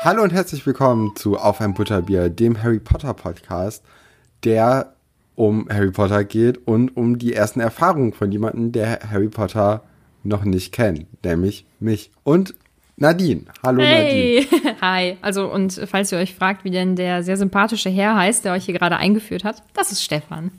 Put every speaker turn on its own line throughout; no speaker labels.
Hallo und herzlich willkommen zu Auf ein Butterbier, dem Harry Potter Podcast, der um Harry Potter geht und um die ersten Erfahrungen von jemandem, der Harry Potter noch nicht kennt, nämlich mich und Nadine. Hallo
hey.
Nadine.
Hi. Also und falls ihr euch fragt, wie denn der sehr sympathische Herr heißt, der euch hier gerade eingeführt hat, das ist Stefan.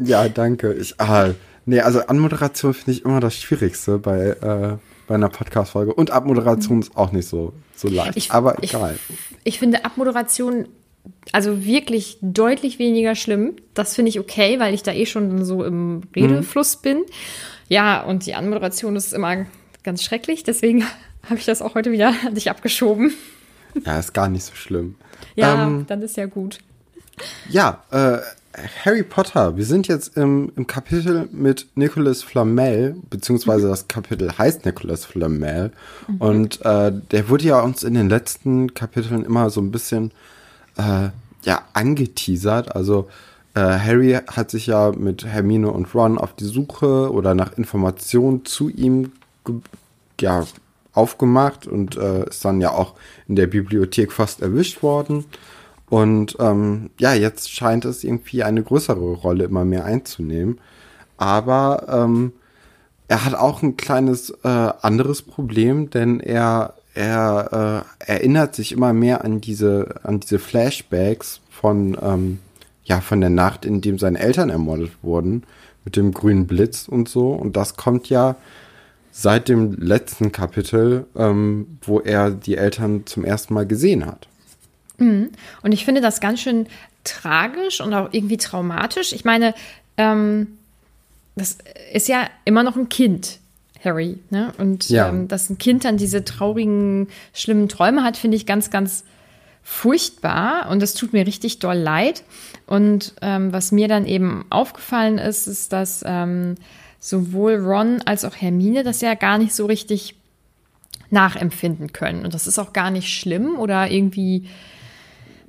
ja, danke. Ich, ah, nee, also Anmoderation finde ich immer das Schwierigste bei, äh, bei einer Podcast-Folge. Und Abmoderation ist auch nicht so, so leicht,
Ich-
aber
ich-
egal.
Ich finde Abmoderation also wirklich deutlich weniger schlimm. Das finde ich okay, weil ich da eh schon so im Redefluss bin. Ja, und die Anmoderation ist immer ganz schrecklich, deswegen habe ich das auch heute wieder an dich abgeschoben.
Ja, ist gar nicht so schlimm.
Ja,
Ähm,
dann ist ja gut.
Ja, äh, Harry Potter. Wir sind jetzt im, im Kapitel mit Nicholas Flamel, beziehungsweise das Kapitel heißt Nicholas Flamel. Und äh, der wurde ja uns in den letzten Kapiteln immer so ein bisschen äh, ja, angeteasert. Also äh, Harry hat sich ja mit Hermine und Ron auf die Suche oder nach Informationen zu ihm ja, aufgemacht und äh, ist dann ja auch in der Bibliothek fast erwischt worden. Und ähm, ja, jetzt scheint es irgendwie eine größere Rolle immer mehr einzunehmen. Aber ähm, er hat auch ein kleines äh, anderes Problem, denn er, er äh, erinnert sich immer mehr an diese, an diese Flashbacks von, ähm, ja, von der Nacht, in dem seine Eltern ermordet wurden, mit dem grünen Blitz und so. Und das kommt ja seit dem letzten Kapitel, ähm, wo er die Eltern zum ersten Mal gesehen hat.
Und ich finde das ganz schön tragisch und auch irgendwie traumatisch. Ich meine, ähm, das ist ja immer noch ein Kind, Harry. Ne? Und
Ja.
ähm, dass ein Kind dann diese traurigen, schlimmen Träume hat, finde ich ganz, ganz furchtbar. Und das tut mir richtig doll leid. Und ähm, was mir dann eben aufgefallen ist, ist, dass ähm, sowohl Ron als auch Hermine das ja gar nicht so richtig nachempfinden können. Und das ist auch gar nicht schlimm oder irgendwie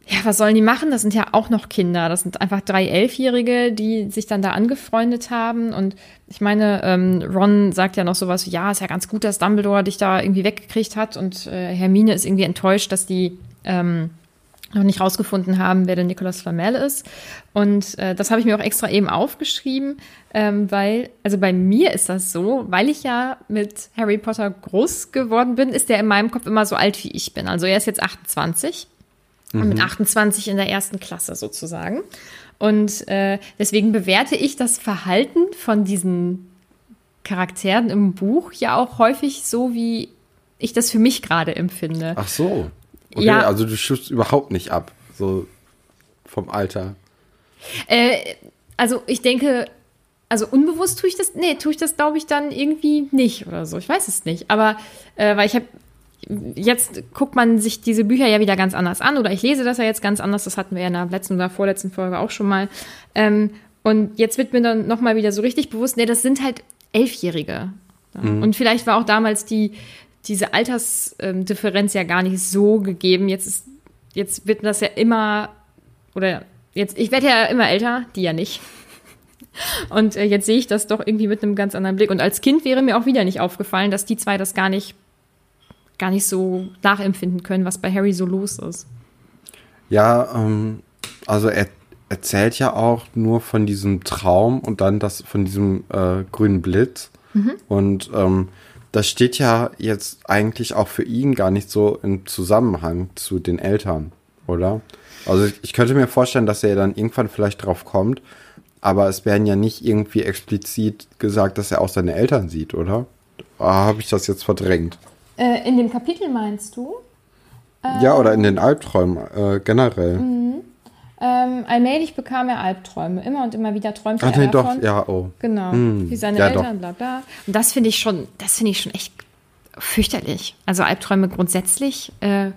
ja, was sollen die machen? Das sind ja auch noch Kinder. Das sind einfach drei Elfjährige, die sich dann da angefreundet haben. Und ich meine, ähm, Ron sagt ja noch sowas, ja, ist ja ganz gut, dass Dumbledore dich da irgendwie weggekriegt hat. Und äh, Hermine ist irgendwie enttäuscht, dass die ähm, noch nicht rausgefunden haben, wer der Nicolas Flamel ist. Und äh, das habe ich mir auch extra eben aufgeschrieben, ähm, weil, also bei mir ist das so, weil ich ja mit Harry Potter groß geworden bin, ist der in meinem Kopf immer so alt, wie ich bin. Also er ist jetzt 28 und mit 28 in der ersten Klasse sozusagen. Und äh, deswegen bewerte ich das Verhalten von diesen Charakteren im Buch ja auch häufig so, wie ich das für mich gerade empfinde.
Ach so. Okay,
Ja.
also du schützt überhaupt nicht ab, so vom Alter.
Äh, also ich denke, also unbewusst tue ich das, nee, tue ich das glaube ich dann irgendwie nicht oder so. Ich weiß es nicht. Aber äh, weil ich habe jetzt guckt man sich diese Bücher ja wieder ganz anders an oder ich lese das ja jetzt ganz anders. Das hatten wir ja in der letzten oder vorletzten Folge auch schon mal. Ähm, und jetzt wird mir dann noch mal wieder so richtig bewusst, nee, das sind halt Elfjährige. Ja. Und vielleicht war auch damals die diese Altersdifferenz ja gar nicht so gegeben. Jetzt ist jetzt wird das ja immer oder jetzt ich werde ja immer älter, die ja nicht. Und äh, jetzt sehe ich das doch irgendwie mit einem ganz anderen Blick. Und als Kind wäre mir auch wieder nicht aufgefallen, dass die zwei das gar nicht, gar nicht so nachempfinden können, was bei Harry so los ist.
Ja, ähm, also er erzählt ja auch nur von diesem Traum und dann das von diesem äh, grünen Blitz. Und ähm, das steht ja jetzt eigentlich auch für ihn gar nicht so im Zusammenhang zu den Eltern, oder? Also ich, ich könnte mir vorstellen, dass er dann irgendwann vielleicht drauf kommt, aber es werden ja nicht irgendwie explizit gesagt, dass er auch seine Eltern sieht, oder? Ah, Habe ich das jetzt verdrängt?
Äh, in dem Kapitel meinst du?
Ja, oder in den Albträumen äh, generell.
Ähm, allmählich bekam er Albträume. Immer und immer wieder träumte
Ach
er
nee,
davon.
doch, ja, oh.
Genau.
Hm,
Wie seine
ja,
Eltern, bla bla. Und das finde ich schon, das finde ich schon echt fürchterlich. Also Albträume grundsätzlich. Äh,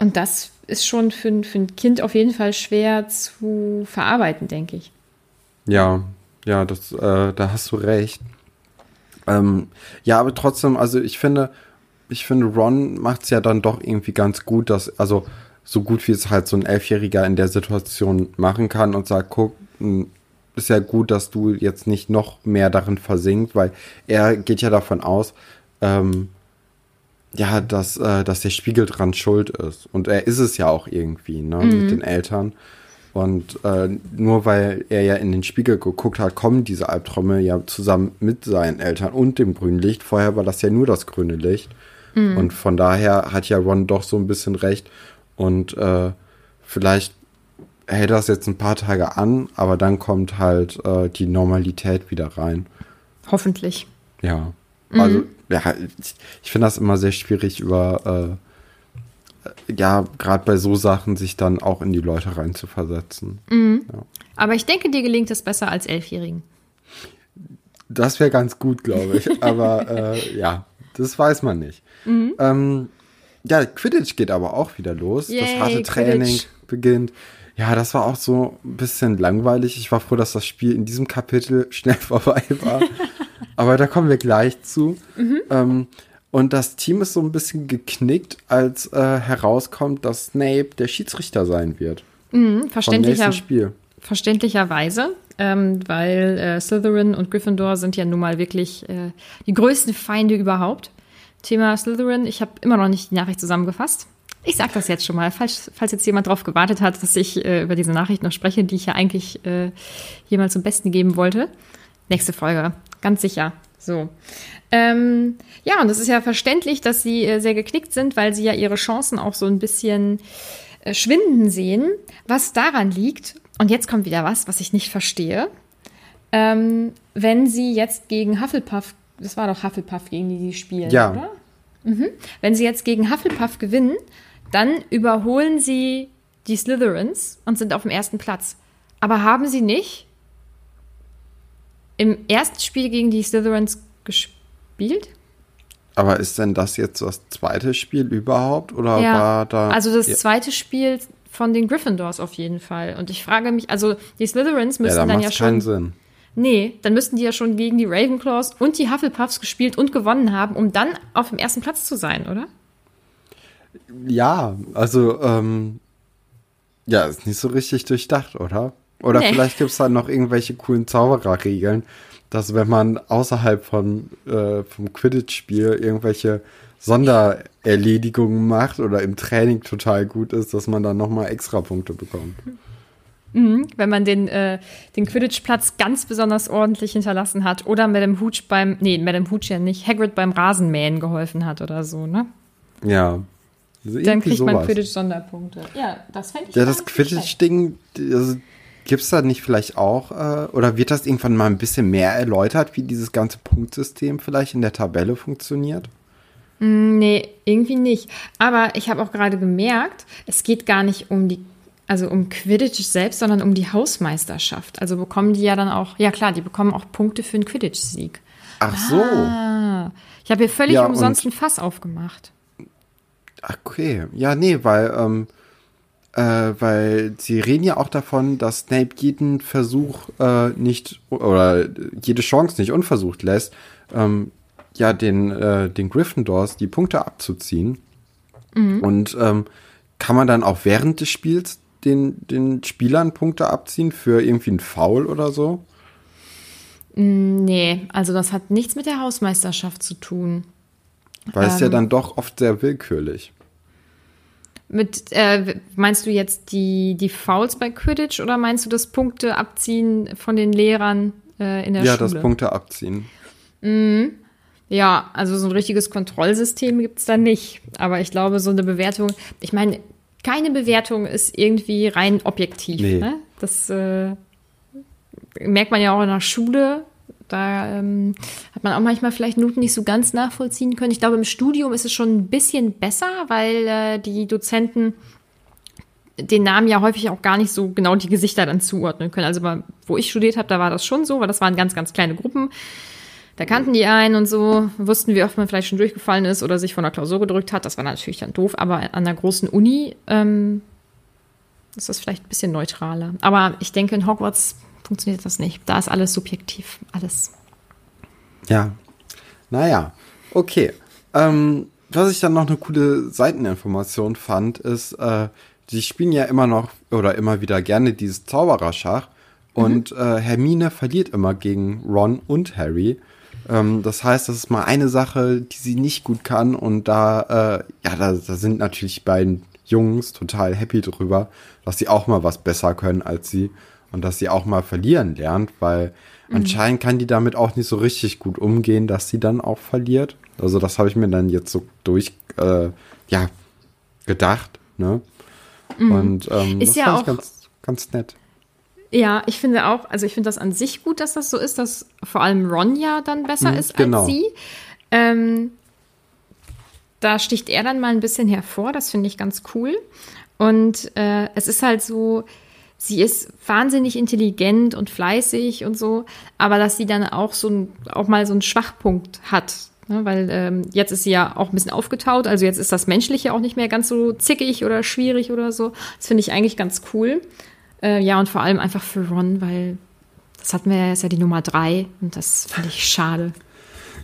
und das ist schon für, ein- für ein Kind auf jeden Fall schwer zu verarbeiten, denke ich.
Ja, ja, das, äh, da hast du recht. Ähm, ja, aber trotzdem, also ich finde, ich finde, Ron macht es ja dann doch irgendwie ganz gut, dass, also so gut wie es halt so ein Elfjähriger in der Situation machen kann und sagt, guck, m, ist ja gut, dass du jetzt nicht noch mehr darin versinkt, weil er geht ja davon aus, ähm, ja, dass, äh, dass der Spiegel dran schuld ist. Und er ist es ja auch irgendwie, ne, mhm. mit den Eltern. Und äh, nur weil er ja in den Spiegel geguckt hat, kommen diese Albträume ja zusammen mit seinen Eltern und dem grünen Licht. Vorher war das ja nur das grüne Licht. Mhm. Und von daher hat ja Ron doch so ein bisschen recht. Und äh, vielleicht hält das jetzt ein paar Tage an, aber dann kommt halt äh, die Normalität wieder rein.
Hoffentlich.
Ja. Mhm. Also, ja, ich, ich finde das immer sehr schwierig, über, äh, ja, gerade bei so Sachen sich dann auch in die Leute reinzuversetzen.
Mhm. Ja. Aber ich denke, dir gelingt es besser als Elfjährigen.
Das wäre ganz gut, glaube ich. aber äh, ja, das weiß man nicht. Mhm. Ähm, ja, Quidditch geht aber auch wieder los. Yay, das harte Training Quidditch. beginnt. Ja, das war auch so ein bisschen langweilig. Ich war froh, dass das Spiel in diesem Kapitel schnell vorbei war. Aber da kommen wir gleich zu. Mhm. Ähm, und das Team ist so ein bisschen geknickt, als äh, herauskommt, dass Snape der Schiedsrichter sein wird.
Mhm, verständlicher, Spiel. Verständlicherweise, ähm, weil äh, Slytherin und Gryffindor sind ja nun mal wirklich äh, die größten Feinde überhaupt. Thema Slytherin, ich habe immer noch nicht die Nachricht zusammengefasst. Ich sage das jetzt schon mal, falls, falls jetzt jemand darauf gewartet hat, dass ich äh, über diese Nachricht noch spreche, die ich ja eigentlich äh, hier mal zum Besten geben wollte. Nächste Folge, ganz sicher. So. Ähm, ja, und es ist ja verständlich, dass sie äh, sehr geknickt sind, weil sie ja ihre Chancen auch so ein bisschen äh, schwinden sehen. Was daran liegt, und jetzt kommt wieder was, was ich nicht verstehe, ähm, wenn sie jetzt gegen Hufflepuff, das war doch Hufflepuff, gegen die sie spielen, ja. oder? Mhm. Wenn sie jetzt gegen Hufflepuff gewinnen, dann überholen sie die Slytherins und sind auf dem ersten Platz. Aber haben sie nicht im ersten Spiel gegen die Slytherins gespielt?
Aber ist denn das jetzt das zweite Spiel überhaupt? Oder ja, war da.
Also das zweite Spiel von den Gryffindors auf jeden Fall. Und ich frage mich, also die Slytherins müssen ja, dann ja schon. Keinen Sinn. Nee, dann müssten die ja schon gegen die Ravenclaws und die Hufflepuffs gespielt und gewonnen haben, um dann auf dem ersten Platz zu sein, oder?
Ja, also, ähm, ja, ist nicht so richtig durchdacht, oder? Oder nee. vielleicht gibt es da noch irgendwelche coolen Zaubererregeln, dass wenn man außerhalb von, äh, vom Quidditch-Spiel irgendwelche Sondererledigungen macht oder im Training total gut ist, dass man dann nochmal extra Punkte bekommt.
Mhm, wenn man den, äh, den Quidditch-Platz ganz besonders ordentlich hinterlassen hat oder Madame Hooch beim, nee, Madame Hooch ja nicht, Hagrid beim Rasenmähen geholfen hat oder so, ne?
Ja,
also Dann kriegt sowas. man Quidditch-Sonderpunkte. Ja, das fände ich
Ja, das Quidditch-Ding, also, gibt es da nicht vielleicht auch, äh, oder wird das irgendwann mal ein bisschen mehr erläutert, wie dieses ganze Punktsystem vielleicht in der Tabelle funktioniert?
Mm, nee, irgendwie nicht. Aber ich habe auch gerade gemerkt, es geht gar nicht um die, also um Quidditch selbst, sondern um die Hausmeisterschaft. Also bekommen die ja dann auch, ja klar, die bekommen auch Punkte für einen Quidditch-Sieg.
Ach so.
Ah, ich habe hier völlig ja, umsonst ein Fass aufgemacht.
Ach, okay. Ja, nee, weil, ähm, äh, weil sie reden ja auch davon, dass Snape jeden Versuch äh, nicht oder jede Chance nicht unversucht lässt, ähm, ja, den, äh, den Gryffindors die Punkte abzuziehen. Mhm. Und ähm, kann man dann auch während des Spiels den, den Spielern Punkte abziehen für irgendwie ein Foul oder so?
Mm, nee, also das hat nichts mit der Hausmeisterschaft zu tun.
Weil ähm, es ja ähm. dann doch oft sehr willkürlich.
Mit, äh, meinst du jetzt die, die Fouls bei Quidditch oder meinst du das Punkte abziehen von den Lehrern äh, in der
ja,
Schule?
Ja, das Punkte abziehen.
Mhm. Ja, also so ein richtiges Kontrollsystem gibt es da nicht. Aber ich glaube, so eine Bewertung, ich meine, keine Bewertung ist irgendwie rein objektiv. Nee. Ne? Das äh, merkt man ja auch in der Schule. Da ähm, hat man auch manchmal vielleicht Noten nicht so ganz nachvollziehen können. Ich glaube, im Studium ist es schon ein bisschen besser, weil äh, die Dozenten den Namen ja häufig auch gar nicht so genau die Gesichter dann zuordnen können. Also wo ich studiert habe, da war das schon so, weil das waren ganz, ganz kleine Gruppen. Da kannten die einen und so, wussten, wie oft man vielleicht schon durchgefallen ist oder sich von der Klausur gedrückt hat. Das war natürlich dann doof, aber an der großen Uni ähm, ist das vielleicht ein bisschen neutraler. Aber ich denke, in Hogwarts funktioniert das nicht. Da ist alles subjektiv, alles.
Ja, naja, okay. Ähm, was ich dann noch eine coole Seiteninformation fand, ist, äh, die spielen ja immer noch oder immer wieder gerne dieses Zaubererschach. Mhm. Und äh, Hermine verliert immer gegen Ron und Harry. Ähm, das heißt, das ist mal eine Sache, die sie nicht gut kann und da, äh, ja, da, da sind natürlich die beiden Jungs total happy drüber, dass sie auch mal was besser können als sie und dass sie auch mal verlieren lernt, weil mhm. anscheinend kann die damit auch nicht so richtig gut umgehen, dass sie dann auch verliert. Also das habe ich mir dann jetzt so durch, äh, ja, gedacht, ne? Mhm. Und ähm,
ist das ja auch
ganz, ganz nett.
Ja, ich finde auch, also ich finde das an sich gut, dass das so ist, dass vor allem Ron ja dann besser mhm, ist genau. als sie. Ähm, da sticht er dann mal ein bisschen hervor, das finde ich ganz cool. Und äh, es ist halt so, sie ist wahnsinnig intelligent und fleißig und so, aber dass sie dann auch so ein, auch mal so einen Schwachpunkt hat. Ne? Weil ähm, jetzt ist sie ja auch ein bisschen aufgetaut, also jetzt ist das Menschliche auch nicht mehr ganz so zickig oder schwierig oder so. Das finde ich eigentlich ganz cool. Äh, ja, und vor allem einfach für Ron, weil das hatten wir ja, ist ja die Nummer drei und das finde ich schade.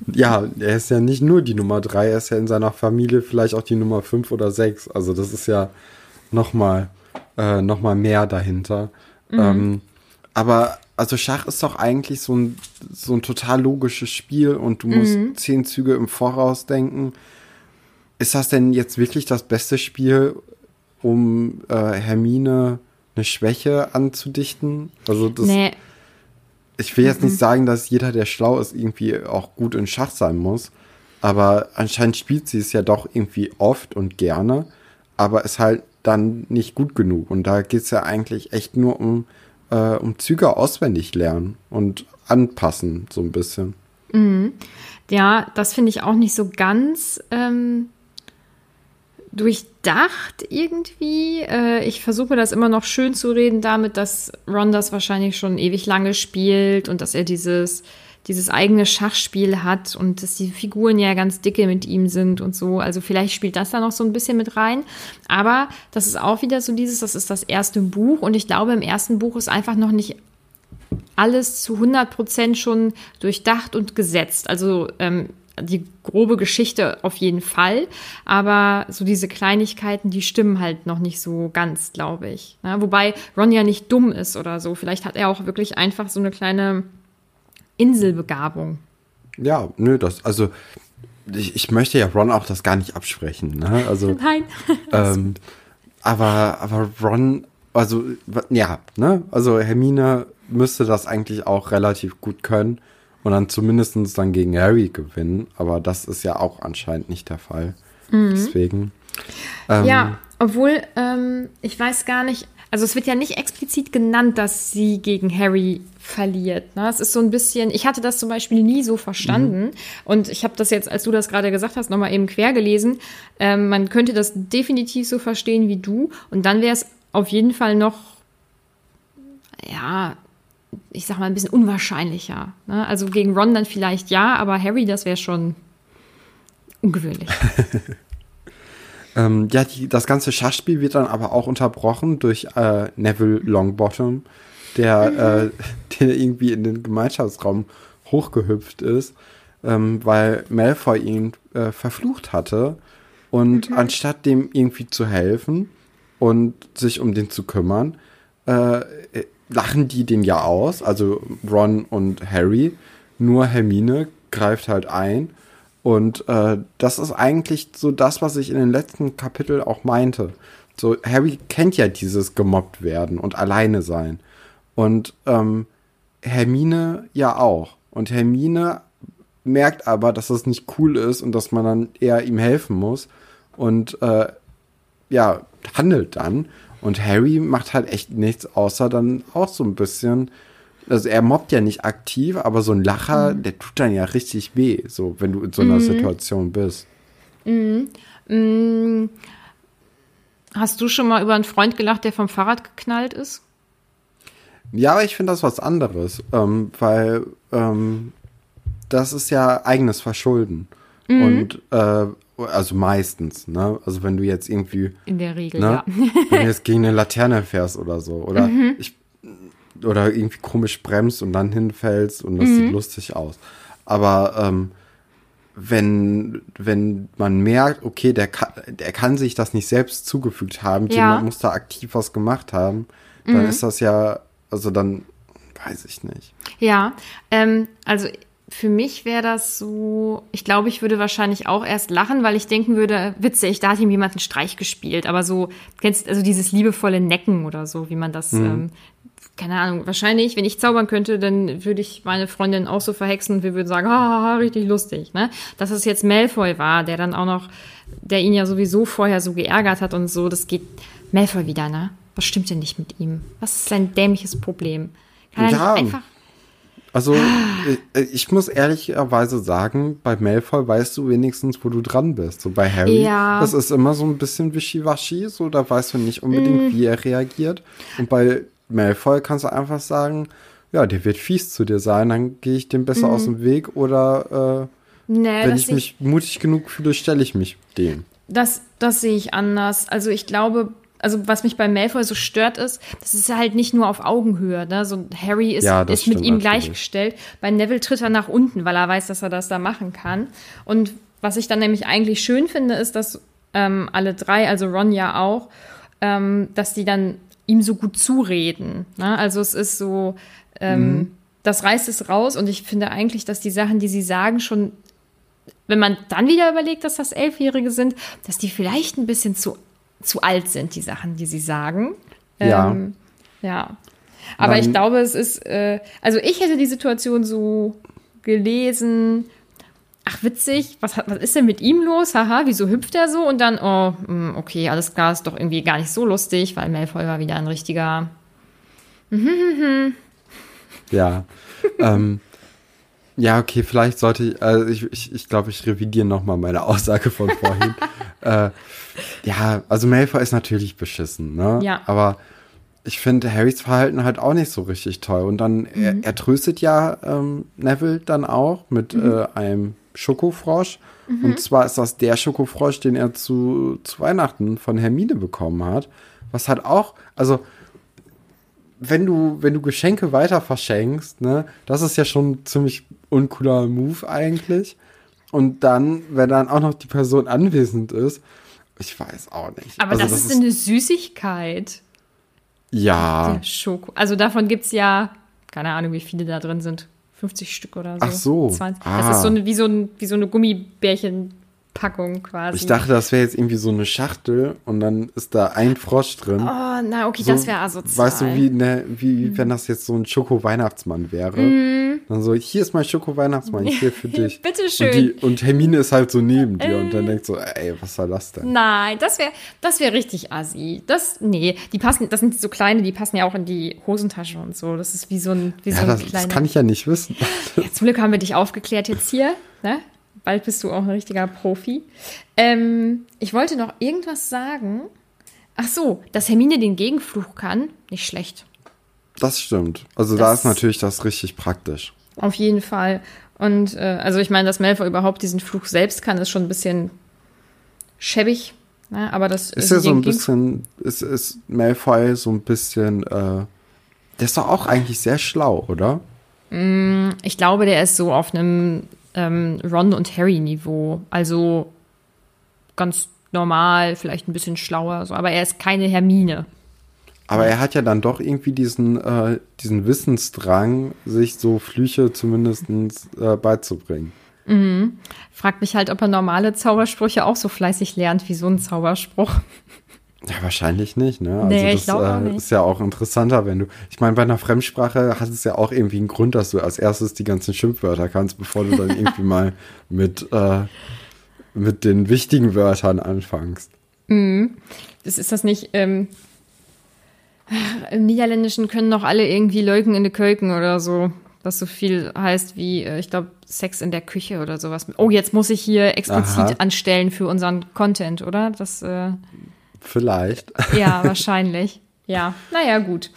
Ja, er ist ja nicht nur die Nummer drei, er ist ja in seiner Familie vielleicht auch die Nummer fünf oder sechs. Also das ist ja nochmal äh, noch mehr dahinter. Mhm. Ähm, aber also Schach ist doch eigentlich so ein, so ein total logisches Spiel und du musst mhm. zehn Züge im Voraus denken. Ist das denn jetzt wirklich das beste Spiel, um äh, Hermine eine Schwäche anzudichten? Also das. Nee. Ich will jetzt mhm. nicht sagen, dass jeder, der schlau ist, irgendwie auch gut in Schach sein muss. Aber anscheinend spielt sie es ja doch irgendwie oft und gerne. Aber ist halt dann nicht gut genug. Und da geht es ja eigentlich echt nur um, äh, um Züge auswendig lernen und anpassen, so ein bisschen.
Mhm. Ja, das finde ich auch nicht so ganz ähm, durchdacht irgendwie. Äh, ich versuche das immer noch schön zu reden damit, dass Ron das wahrscheinlich schon ewig lange spielt und dass er dieses, dieses eigene Schachspiel hat und dass die Figuren ja ganz dicke mit ihm sind und so. Also vielleicht spielt das da noch so ein bisschen mit rein. Aber das ist auch wieder so dieses, das ist das erste Buch und ich glaube, im ersten Buch ist einfach noch nicht alles zu 100 Prozent schon durchdacht und gesetzt. Also ähm, die grobe Geschichte auf jeden Fall, aber so diese Kleinigkeiten, die stimmen halt noch nicht so ganz, glaube ich. Ja, wobei Ron ja nicht dumm ist oder so. Vielleicht hat er auch wirklich einfach so eine kleine Inselbegabung.
Ja, nö, das, also ich, ich möchte ja Ron auch das gar nicht absprechen. Ne? Also,
Nein.
ähm, aber, aber Ron, also ja, ne? Also Hermine müsste das eigentlich auch relativ gut können und dann zumindest dann gegen Harry gewinnen. Aber das ist ja auch anscheinend nicht der Fall. Mhm. Deswegen.
Ähm, ja, obwohl, ähm, ich weiß gar nicht, also es wird ja nicht explizit genannt, dass sie gegen Harry verliert. Ne? Es ist so ein bisschen, ich hatte das zum Beispiel nie so verstanden. Mhm. Und ich habe das jetzt, als du das gerade gesagt hast, nochmal eben quer gelesen. Ähm, man könnte das definitiv so verstehen wie du. Und dann wäre es auf jeden Fall noch, ja, ich sag mal, ein bisschen unwahrscheinlicher. Ne? Also gegen Ron dann vielleicht ja, aber Harry, das wäre schon ungewöhnlich.
ähm, ja, die, das ganze Schachspiel wird dann aber auch unterbrochen durch äh, Neville Longbottom, der, äh, der irgendwie in den Gemeinschaftsraum hochgehüpft ist, ähm, weil Malfoy ihn äh, verflucht hatte. Und mhm. anstatt dem irgendwie zu helfen und sich um den zu kümmern, äh, lachen die den ja aus, also Ron und Harry. Nur Hermine greift halt ein. Und äh, das ist eigentlich so das, was ich in den letzten Kapitel auch meinte. So, Harry kennt ja dieses gemobbt werden und alleine sein. Und ähm, Hermine ja auch. Und Hermine merkt aber, dass das nicht cool ist und dass man dann eher ihm helfen muss. Und äh, ja, handelt dann. Und Harry macht halt echt nichts, außer dann auch so ein bisschen. Also er mobbt ja nicht aktiv, aber so ein Lacher, mhm. der tut dann ja richtig weh, so wenn du in so einer mhm. Situation bist.
Mhm. mhm. Hast du schon mal über einen Freund gelacht, der vom Fahrrad geknallt ist?
Ja, aber ich finde das was anderes, ähm, weil ähm, das ist ja eigenes Verschulden. Mhm. Und äh, also meistens, ne? Also wenn du jetzt irgendwie.
In der Regel,
ne?
ja.
wenn du jetzt gegen eine Laterne fährst oder so. Oder mhm. ich oder irgendwie komisch bremst und dann hinfällst und das mhm. sieht lustig aus. Aber ähm, wenn, wenn man merkt, okay, der kann, der kann sich das nicht selbst zugefügt haben, ja. jemand muss da aktiv was gemacht haben, dann mhm. ist das ja, also dann weiß ich nicht.
Ja, ähm, also für mich wäre das so, ich glaube, ich würde wahrscheinlich auch erst lachen, weil ich denken würde, witzig, da hat ihm jemand einen Streich gespielt, aber so, kennst also dieses liebevolle Necken oder so, wie man das, mhm. ähm, keine Ahnung, wahrscheinlich, wenn ich zaubern könnte, dann würde ich meine Freundin auch so verhexen und wir würden sagen, haha, richtig lustig, ne? Dass es jetzt Malfoy war, der dann auch noch, der ihn ja sowieso vorher so geärgert hat und so, das geht Malfoy wieder, ne? Was stimmt denn nicht mit ihm? Was ist sein dämliches Problem? Kann er ja. nicht einfach
also, ich, ich muss ehrlicherweise sagen, bei Malfoy weißt du wenigstens, wo du dran bist. So bei Harry, ja. das ist immer so ein bisschen wischiwaschi, so da weißt du nicht unbedingt, mm. wie er reagiert. Und bei Malfoy kannst du einfach sagen, ja, der wird fies zu dir sein, dann gehe ich dem besser mm. aus dem Weg oder äh, nee, wenn ich mich mutig genug fühle, stelle ich mich dem.
Das, das sehe ich anders. Also ich glaube, also was mich bei Malfoy so stört ist, das ist halt nicht nur auf Augenhöhe. Ne? So Harry ist, ja, ist mit ihm gleichgestellt. Bei Neville tritt er nach unten, weil er weiß, dass er das da machen kann. Und was ich dann nämlich eigentlich schön finde, ist, dass ähm, alle drei, also Ron ja auch, ähm, dass die dann ihm so gut zureden. Ne? Also es ist so, ähm, mhm. das reißt es raus und ich finde eigentlich, dass die Sachen, die sie sagen, schon wenn man dann wieder überlegt, dass das Elfjährige sind, dass die vielleicht ein bisschen zu zu alt sind, die Sachen, die sie sagen.
Ja. Ähm,
ja. Aber Dann, ich glaube, es ist, äh, also ich hätte die Situation so gelesen, ach witzig, was, was ist denn mit ihm los? Haha, wieso hüpft er so? Und dann, oh, hm, okay, alles klar, ist doch irgendwie gar nicht so lustig, weil Malfoy war wieder ein richtiger.
ja. ähm, ja, okay, vielleicht sollte ich, also ich, ich, ich glaube, ich revidiere nochmal meine Aussage von vorhin. äh, ja, also Malfoy ist natürlich beschissen, ne?
Ja.
Aber ich finde Harrys Verhalten halt auch nicht so richtig toll. Und dann, mhm. er, er, tröstet ja ähm, Neville dann auch mit mhm. äh, einem Schokofrosch. Mhm. Und zwar ist das der Schokofrosch, den er zu, zu Weihnachten von Hermine bekommen hat. Was halt auch, also wenn du, wenn du Geschenke weiter verschenkst, ne, das ist ja schon ziemlich uncooler Move eigentlich. Und dann, wenn dann auch noch die Person anwesend ist, ich weiß auch nicht.
Aber also, das, das, ist eine Süßigkeit.
Ja.
Schoko. Also davon gibt es ja, keine Ahnung, wie viele da drin sind. 50 Stück oder so.
Ach so.
20. Ah. Das ist so eine, wie, so ein, wie so eine Gummibärchen Packung quasi.
Ich dachte, das wäre jetzt irgendwie so eine Schachtel und dann ist da ein Frosch drin. Oh,
na, okay, so, das wäre asozial.
Weißt du, wie, ne, wie mhm. wenn das jetzt so ein Schoko-Weihnachtsmann wäre? Mhm. Dann so, hier ist mein Schoko-Weihnachtsmann, hier für dich.
Bitteschön.
Und, die, und Hermine ist halt so neben dir äh. und dann äh. denkt so, ey, was soll das denn?
Nein, das wäre das wär richtig assi. Das, nee, die passen, das sind so kleine, die passen ja auch in die Hosentasche und so. Das ist wie so ein, wie
ja,
so ein
das, kleiner. Das kann ich ja nicht wissen.
Ja, zum Glück haben wir dich aufgeklärt jetzt hier, ne? Bald bist du auch ein richtiger Profi. Ähm, ich wollte noch irgendwas sagen. Ach so, dass Hermine den Gegenfluch kann, nicht schlecht.
Das stimmt. Also das da ist natürlich das richtig praktisch.
Auf jeden Fall. Und äh, also ich meine, dass Malfoy überhaupt diesen Fluch selbst kann, ist schon ein bisschen schäbig. Ne? Aber das
ist ja so ein bisschen, ist, ist Malfoy so ein bisschen, äh, der ist doch auch eigentlich sehr schlau, oder?
Mm, ich glaube, der ist so auf einem ähm, Ron und Harry Niveau. Also ganz normal, vielleicht ein bisschen schlauer, so, aber er ist keine Hermine.
Aber er hat ja dann doch irgendwie diesen, äh, diesen Wissensdrang, sich so Flüche zumindest äh, beizubringen.
Mhm. Fragt mich halt, ob er normale Zaubersprüche auch so fleißig lernt wie so ein Zauberspruch.
Ja, wahrscheinlich nicht, ne? Also
nee,
das äh, ist ja auch interessanter, wenn du. Ich meine, bei einer Fremdsprache hat es ja auch irgendwie einen Grund, dass du als erstes die ganzen Schimpfwörter kannst, bevor du dann irgendwie mal mit, äh, mit den wichtigen Wörtern anfängst.
Mhm. Das ist das nicht. Ähm, Im Niederländischen können noch alle irgendwie Leuken in die Kölken oder so. Was so viel heißt wie, äh, ich glaube, Sex in der Küche oder sowas. Oh, jetzt muss ich hier explizit Aha. anstellen für unseren Content, oder? Das. Äh
Vielleicht.
Ja, wahrscheinlich. Ja, naja, gut.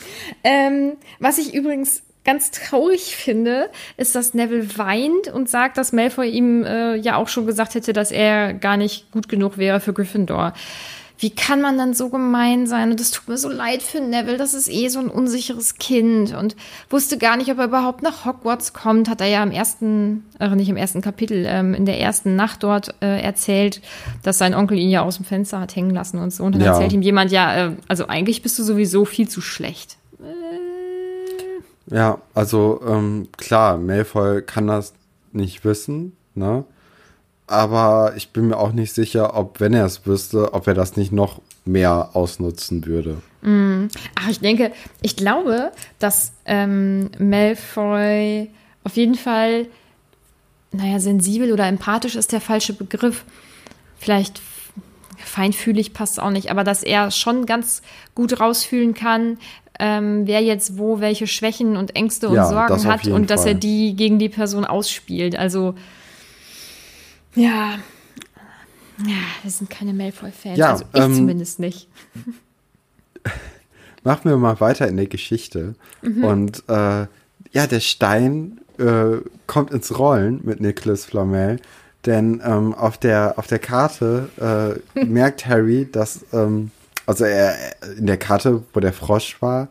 Ähm, was ich übrigens ganz traurig finde, ist, dass Neville weint und sagt, dass Malfoy ihm äh, ja auch schon gesagt hätte, dass er gar nicht gut genug wäre für Gryffindor wie kann man dann so gemein sein? Und es tut mir so leid für Neville, das ist eh so ein unsicheres Kind und wusste gar nicht, ob er überhaupt nach Hogwarts kommt. Hat er ja im ersten, äh, nicht im ersten Kapitel, ähm, in der ersten Nacht dort äh, erzählt, dass sein Onkel ihn ja aus dem Fenster hat hängen lassen und so. Und dann ja. erzählt ihm jemand, ja, äh, also eigentlich bist du sowieso viel zu schlecht.
Ja, also ähm, klar, Malfoy kann das nicht wissen, ne? Aber ich bin mir auch nicht sicher, ob, wenn er es wüsste, ob er das nicht noch mehr ausnutzen würde.
Mm. Ach, ich denke, ich glaube, dass ähm, Malfoy auf jeden Fall, naja, sensibel oder empathisch ist der falsche Begriff. Vielleicht feinfühlig passt auch nicht, aber dass er schon ganz gut rausfühlen kann, ähm, wer jetzt wo welche Schwächen und Ängste und
Ja,
Sorgen hat und dass er
Fall.
die gegen die Person ausspielt. Also, ja. Ja, wir sind keine Malfoy-Fans.
Ja,
also ich
ähm,
zumindest nicht.
Machen wir mal weiter in der Geschichte. Und äh, ja, der Stein äh, kommt ins Rollen mit Nicholas Flamel, denn ähm, auf, der, auf der Karte äh, merkt Harry, dass, ähm, also er in der Karte, wo der Frosch war,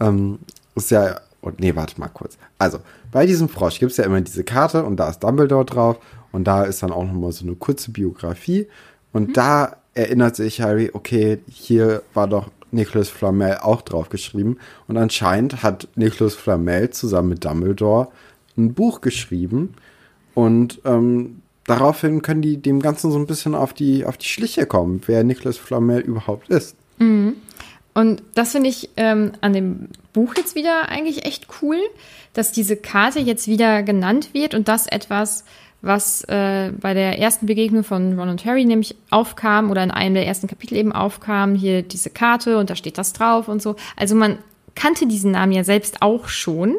ähm, ist ja, oh, nee, warte mal kurz. Also, bei diesem Frosch gibt es ja immer diese Karte und da ist Dumbledore drauf und da ist dann auch nochmal so eine kurze Biografie. Und da erinnert sich Harry, okay, hier war doch Nicholas Flamel auch drauf geschrieben und anscheinend hat Nicholas Flamel zusammen mit Dumbledore ein Buch geschrieben. Und ähm, daraufhin können die dem Ganzen so ein bisschen auf die, auf die Schliche kommen, wer Nicholas Flamel überhaupt ist.
Und das finde ich ähm, an dem Buch jetzt wieder eigentlich echt cool, dass diese Karte jetzt wieder genannt wird und das etwas, was äh, bei der ersten Begegnung von Ron und Harry nämlich aufkam oder in einem der ersten Kapitel eben aufkam, hier diese Karte und da steht das drauf und so. Also man kannte diesen Namen ja selbst auch schon.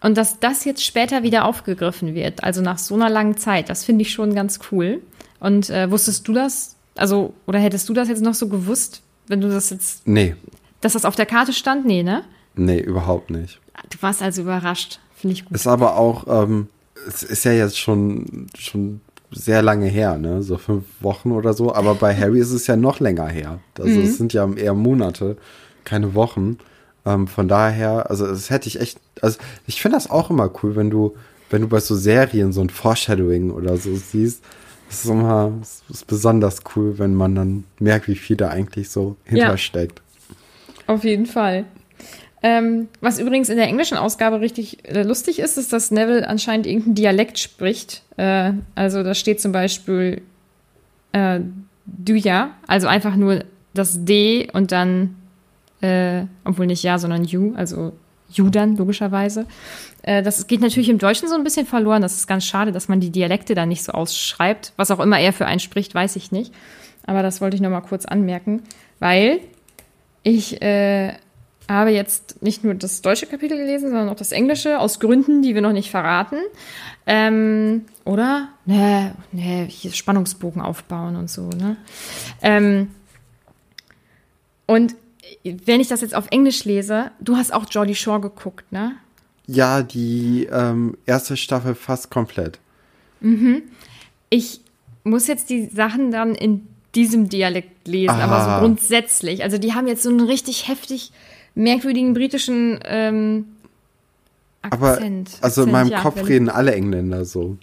Und dass das jetzt später wieder aufgegriffen wird, also nach so einer langen Zeit, das finde ich schon ganz cool. Und äh, wusstest du das? Also, oder hättest du das jetzt noch so gewusst, wenn du das jetzt
Nee,
dass das auf der Karte stand? Nee, ne?
nee, überhaupt nicht.
Du warst also überrascht. Finde ich gut.
Ist aber auch, ähm, es ist ja jetzt schon, schon sehr lange her, ne? So fünf Wochen oder so. Aber bei Harry ist es ja noch länger her. Also es sind ja eher Monate, keine Wochen. Ähm, von daher, also das hätte ich echt, also ich finde das auch immer cool, wenn du, wenn du bei so Serien so ein Foreshadowing oder so siehst. Das ist immer, das ist besonders cool, wenn man dann merkt, wie viel da eigentlich so hintersteckt.
Auf jeden Fall. Ähm, was übrigens in der englischen Ausgabe richtig äh, lustig ist, ist, dass Neville anscheinend irgendeinen Dialekt spricht. Äh, also da steht zum Beispiel äh, du ja, also einfach nur das D und dann, äh, obwohl nicht ja, sondern you, also you dann logischerweise. Äh, das geht natürlich im Deutschen so ein bisschen verloren. Das ist ganz schade, dass man die Dialekte da nicht so ausschreibt. Was auch immer er für einen spricht, weiß ich nicht. Aber das wollte ich noch mal kurz anmerken, weil ich äh, habe jetzt nicht nur das deutsche Kapitel gelesen, sondern auch das englische, aus Gründen, die wir noch nicht verraten. Ähm, oder? Nee, nee, hier Spannungsbogen aufbauen und so, ne? Ähm, und wenn ich das jetzt auf Englisch lese, du hast auch Geordie Shore geguckt, ne?
Ja, die ähm, erste Staffel fast komplett.
ich muss jetzt die Sachen dann in diesem Dialekt lesen, aber
Ah.
so grundsätzlich. Also die haben jetzt so einen richtig heftig merkwürdigen britischen ähm,
Aber
Akzent.
also in
Akzent,
meinem
ja,
Kopf reden alle Engländer so.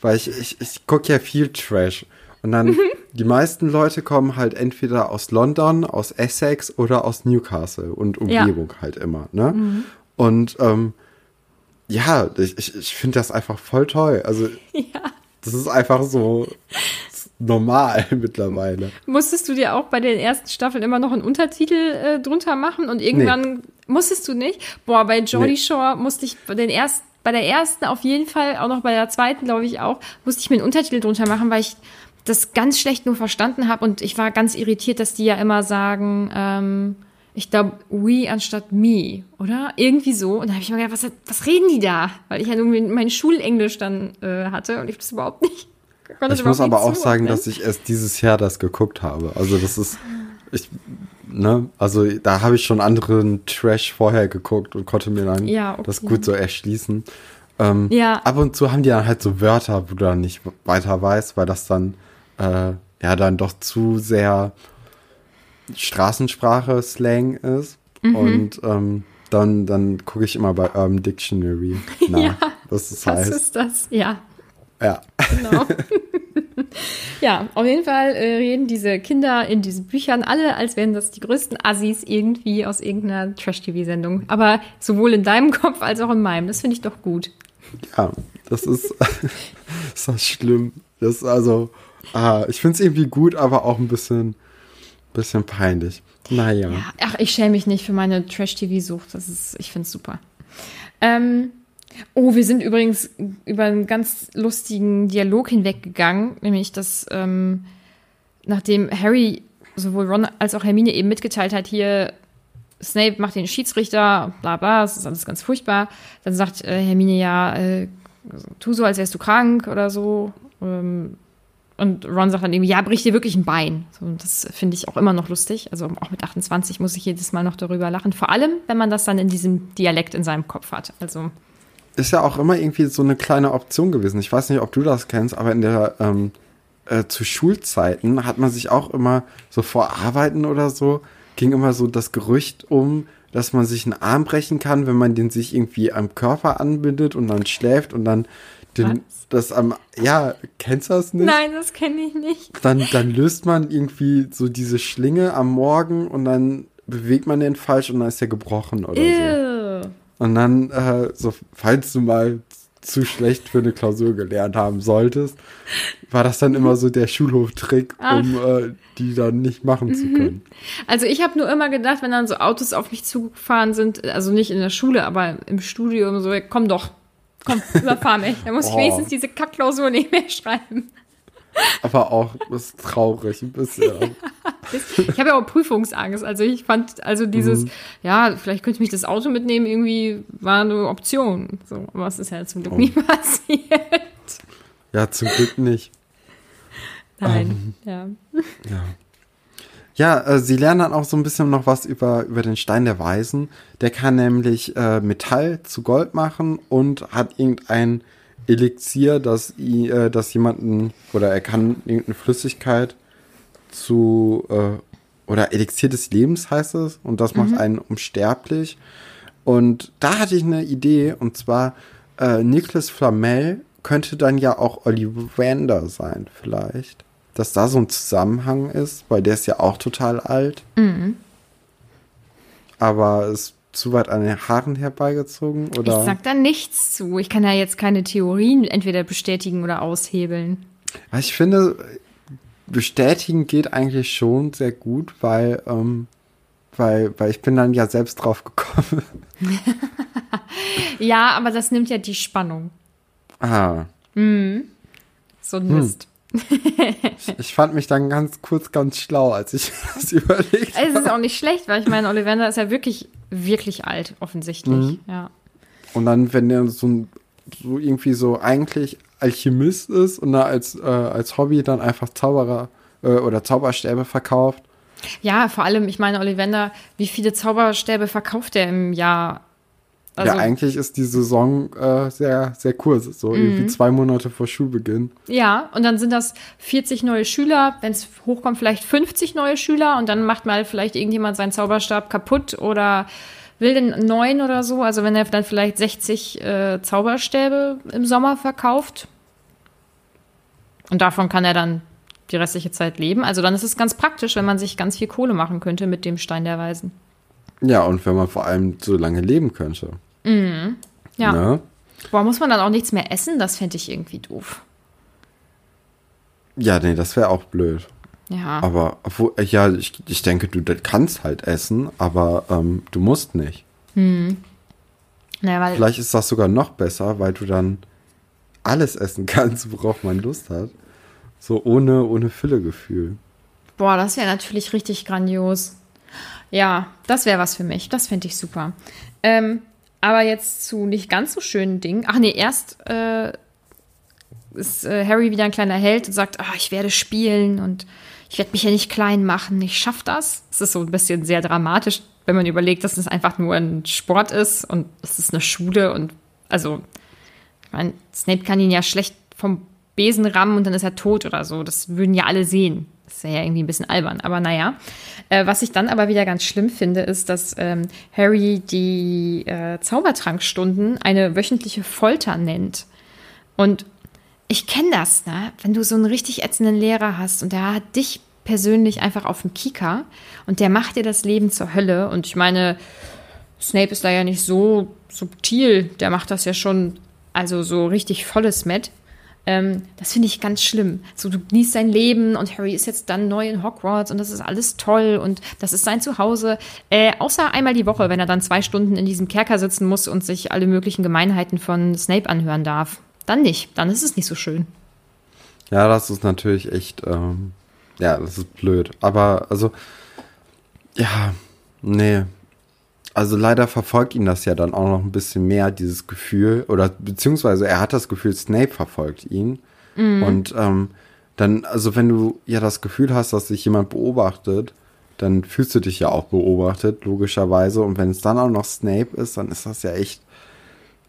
Weil ich, ich, ich gucke ja viel Trash. Und
Mhm.
dann, die meisten Leute kommen halt entweder aus London, aus Essex oder aus Newcastle und
Ja. Mhm.
Umgebung halt immer, ne? Und ähm, ja, ich, ich, ich finde das einfach voll toll. Also, das ist einfach so normal mittlerweile.
Musstest du dir auch bei den ersten Staffeln immer noch einen Untertitel äh, drunter machen und irgendwann musstest du nicht? Boah, bei Geordie
Nee.
Shore musste ich bei den ersten, bei der ersten auf jeden Fall, auch noch bei der zweiten, glaube ich auch, musste ich mir einen Untertitel drunter machen, weil ich das ganz schlecht nur verstanden habe und ich war ganz irritiert, dass die ja immer sagen, ähm, ich glaube, we anstatt me, oder? Irgendwie so. Und da habe ich mir gedacht, was, was reden die da? Weil ich ja nur mein Schulenglisch dann äh, hatte und ich das überhaupt nicht. Das
Ich muss aber auch sagen,
zuordnen.
dass ich erst dieses Jahr das geguckt habe. Also das ist, ich, ne, also da habe ich schon anderen Trash vorher geguckt und konnte mir dann
Ja, okay.
das gut so erschließen. Ähm,
Ja.
Ab und zu haben die dann halt so Wörter, wo du dann nicht weiter weißt, weil das dann äh, ja dann doch zu sehr Straßensprache Slang ist.
Mhm.
Und ähm, dann, dann gucke ich immer bei Urban Dictionary nach,
Ja,
was das
Was
heißt.
ist das? Ja,
Ja.
genau. ja, auf jeden Fall äh, reden diese Kinder in diesen Büchern alle, als wären das die größten Assis irgendwie aus irgendeiner Trash-TV-Sendung. Aber sowohl in deinem Kopf als auch in meinem. Das finde ich doch gut.
Ja, das ist, ist das schlimm. Das ist also, ah, ich finde es irgendwie gut, aber auch ein bisschen, bisschen peinlich. Naja. Ja,
ach, ich schäme mich nicht für meine Trash-TV-Sucht. Das ist, ich finde es super. Ähm, oh, wir sind übrigens über einen ganz lustigen Dialog hinweggegangen, nämlich dass ähm, nachdem Harry sowohl Ron als auch Hermine eben mitgeteilt hat, hier Snape macht den Schiedsrichter, bla bla, das ist alles ganz furchtbar. Dann sagt äh, Hermine ja, äh, tu so, als wärst du krank oder so. Ähm, und Ron sagt dann irgendwie, ja, brich dir wirklich ein Bein. So, das finde ich auch immer noch lustig. Also auch mit 28 muss ich jedes Mal noch darüber lachen. Vor allem, wenn man das dann in diesem Dialekt in seinem Kopf hat. Also
ist ja auch immer irgendwie so eine kleine Option gewesen. Ich weiß nicht, ob du das kennst, aber in der ähm, äh, zu Schulzeiten hat man sich auch immer so vor Arbeiten oder so ging immer so das Gerücht um, dass man sich einen Arm brechen kann, wenn man den sich irgendwie am Körper anbindet und dann schläft und dann den, das am, ja, kennst du das nicht?
Nein, das kenne ich nicht.
Dann, dann löst man irgendwie so diese Schlinge am Morgen und dann bewegt man den falsch und dann ist der gebrochen oder Ew. so. Und dann, äh, so, falls du mal zu schlecht für eine Klausur gelernt haben solltest, war das dann immer so der Schulhoftrick, um äh, die dann nicht machen zu mhm. können.
Also ich habe nur immer gedacht, wenn dann so Autos auf mich zugefahren sind, also nicht in der Schule, aber im Studium so, komm doch, komm, überfahr mich. Da muss oh. ich wenigstens diese Kackklausur nicht mehr schreiben.
Aber auch, ist traurig ein bisschen.
Ich habe ja auch Prüfungsangst. Also ich fand, also dieses, mhm. ja, vielleicht könnte ich mich das Auto mitnehmen, irgendwie war eine Option. So, aber es ist ja zum Glück oh. nie passiert.
Ja, zum Glück nicht.
Nein, ähm, ja.
Ja. Ja, äh, sie lernen dann auch so ein bisschen noch was über, über den Stein der Weisen. Der kann nämlich äh, Metall zu Gold machen und hat irgendein Elixier, das, äh, das jemanden, oder er kann irgendeine Flüssigkeit zu, äh, oder Elixier des Lebens heißt es, und das macht mhm. einen unsterblich. Und da hatte ich eine Idee, und zwar äh, Nicholas Flamel könnte dann ja auch Ollivander sein, vielleicht. Dass da so ein Zusammenhang ist, weil der ist ja auch total alt. Mhm. Aber es zu weit an den Haaren herbeigezogen? Oder?
Ich sag da nichts zu. Ich kann ja jetzt keine Theorien entweder bestätigen oder aushebeln.
Ich finde, bestätigen geht eigentlich schon sehr gut, weil, ähm, weil, weil ich bin dann ja selbst drauf gekommen.
ja, aber das nimmt ja die Spannung.
Ah.
Mhm. So ein Mist. Hm
ich, ich, fand mich dann ganz kurz ganz schlau, als ich das überlegt
habe. Es ist auch nicht schlecht, weil ich meine, Ollivander ist ja wirklich, wirklich alt, offensichtlich. Mhm. Ja.
Und dann, wenn der so, so irgendwie so eigentlich Alchemist ist und da als, äh, als Hobby dann einfach Zauberer äh, oder Zauberstäbe verkauft.
Ja, vor allem, ich meine, Ollivander, wie viele Zauberstäbe verkauft er im Jahr?
Also, ja, eigentlich ist die Saison äh, sehr, sehr kurz, so mhm. irgendwie zwei Monate vor Schulbeginn.
Ja, und dann sind das 40 neue Schüler, wenn es hochkommt, vielleicht 50 neue Schüler und dann macht mal vielleicht irgendjemand seinen Zauberstab kaputt oder will den neuen oder so. Also wenn er dann vielleicht 60 äh, Zauberstäbe im Sommer verkauft und davon kann er dann die restliche Zeit leben. Also dann ist es ganz praktisch, wenn man sich ganz viel Kohle machen könnte mit dem Stein der Weisen.
Ja, und wenn man vor allem so lange leben könnte.
Mhm. Ja. Ne? Boah, muss man dann auch nichts mehr essen? Das fände ich irgendwie doof.
Ja, nee, das wäre auch blöd.
Ja.
Aber, obwohl, ja, ich, ich denke, du kannst halt essen, aber ähm, du musst nicht.
Hm. Naja, weil
Vielleicht ist das sogar noch besser, weil du dann alles essen kannst, worauf man Lust hat. So ohne, ohne Füllegefühl.
Boah, das wäre natürlich richtig grandios. Ja, das wäre was für mich. Das fände ich super. Ähm, aber jetzt zu nicht ganz so schönen Dingen. Ach nee, erst äh, ist äh, Harry wieder ein kleiner Held und sagt, ah, ich werde spielen und ich werde mich ja nicht klein machen. Ich schaffe das. Es ist so ein bisschen sehr dramatisch, wenn man überlegt, dass es einfach nur ein Sport ist und es ist eine Schule und also, ich meine, Snape kann ihn ja schlecht vom Besen rammen und dann ist er tot oder so. Das würden ja alle sehen. Das wäre ja irgendwie ein bisschen albern. Aber naja. Äh, was ich dann aber wieder ganz schlimm finde, ist, dass ähm, Harry die äh, Zaubertrankstunden eine wöchentliche Folter nennt. Und ich kenne das, ne? Wenn du so einen richtig ätzenden Lehrer hast und der hat dich persönlich einfach auf dem Kika und der macht dir das Leben zur Hölle. Und ich meine, Snape ist da ja nicht so subtil, der macht das ja schon also so richtig volles Met. Ähm, das finde ich ganz schlimm. So, du genießt dein Leben und Harry ist jetzt dann neu in Hogwarts und das ist alles toll und das ist sein Zuhause. Äh, außer einmal die Woche, wenn er dann zwei Stunden in diesem Kerker sitzen muss und sich alle möglichen Gemeinheiten von Snape anhören darf. Dann nicht. Dann ist es nicht so schön.
Ja, das ist natürlich echt, ähm, ja, das ist blöd. Aber, also, ja, nee. Also leider verfolgt ihn das ja dann auch noch ein bisschen mehr, dieses Gefühl, oder beziehungsweise er hat das Gefühl, Snape verfolgt ihn. Mhm. Und ähm, dann, also wenn du ja das Gefühl hast, dass sich jemand beobachtet, dann fühlst du dich ja auch beobachtet, logischerweise. Und wenn es dann auch noch Snape ist, dann ist das ja echt,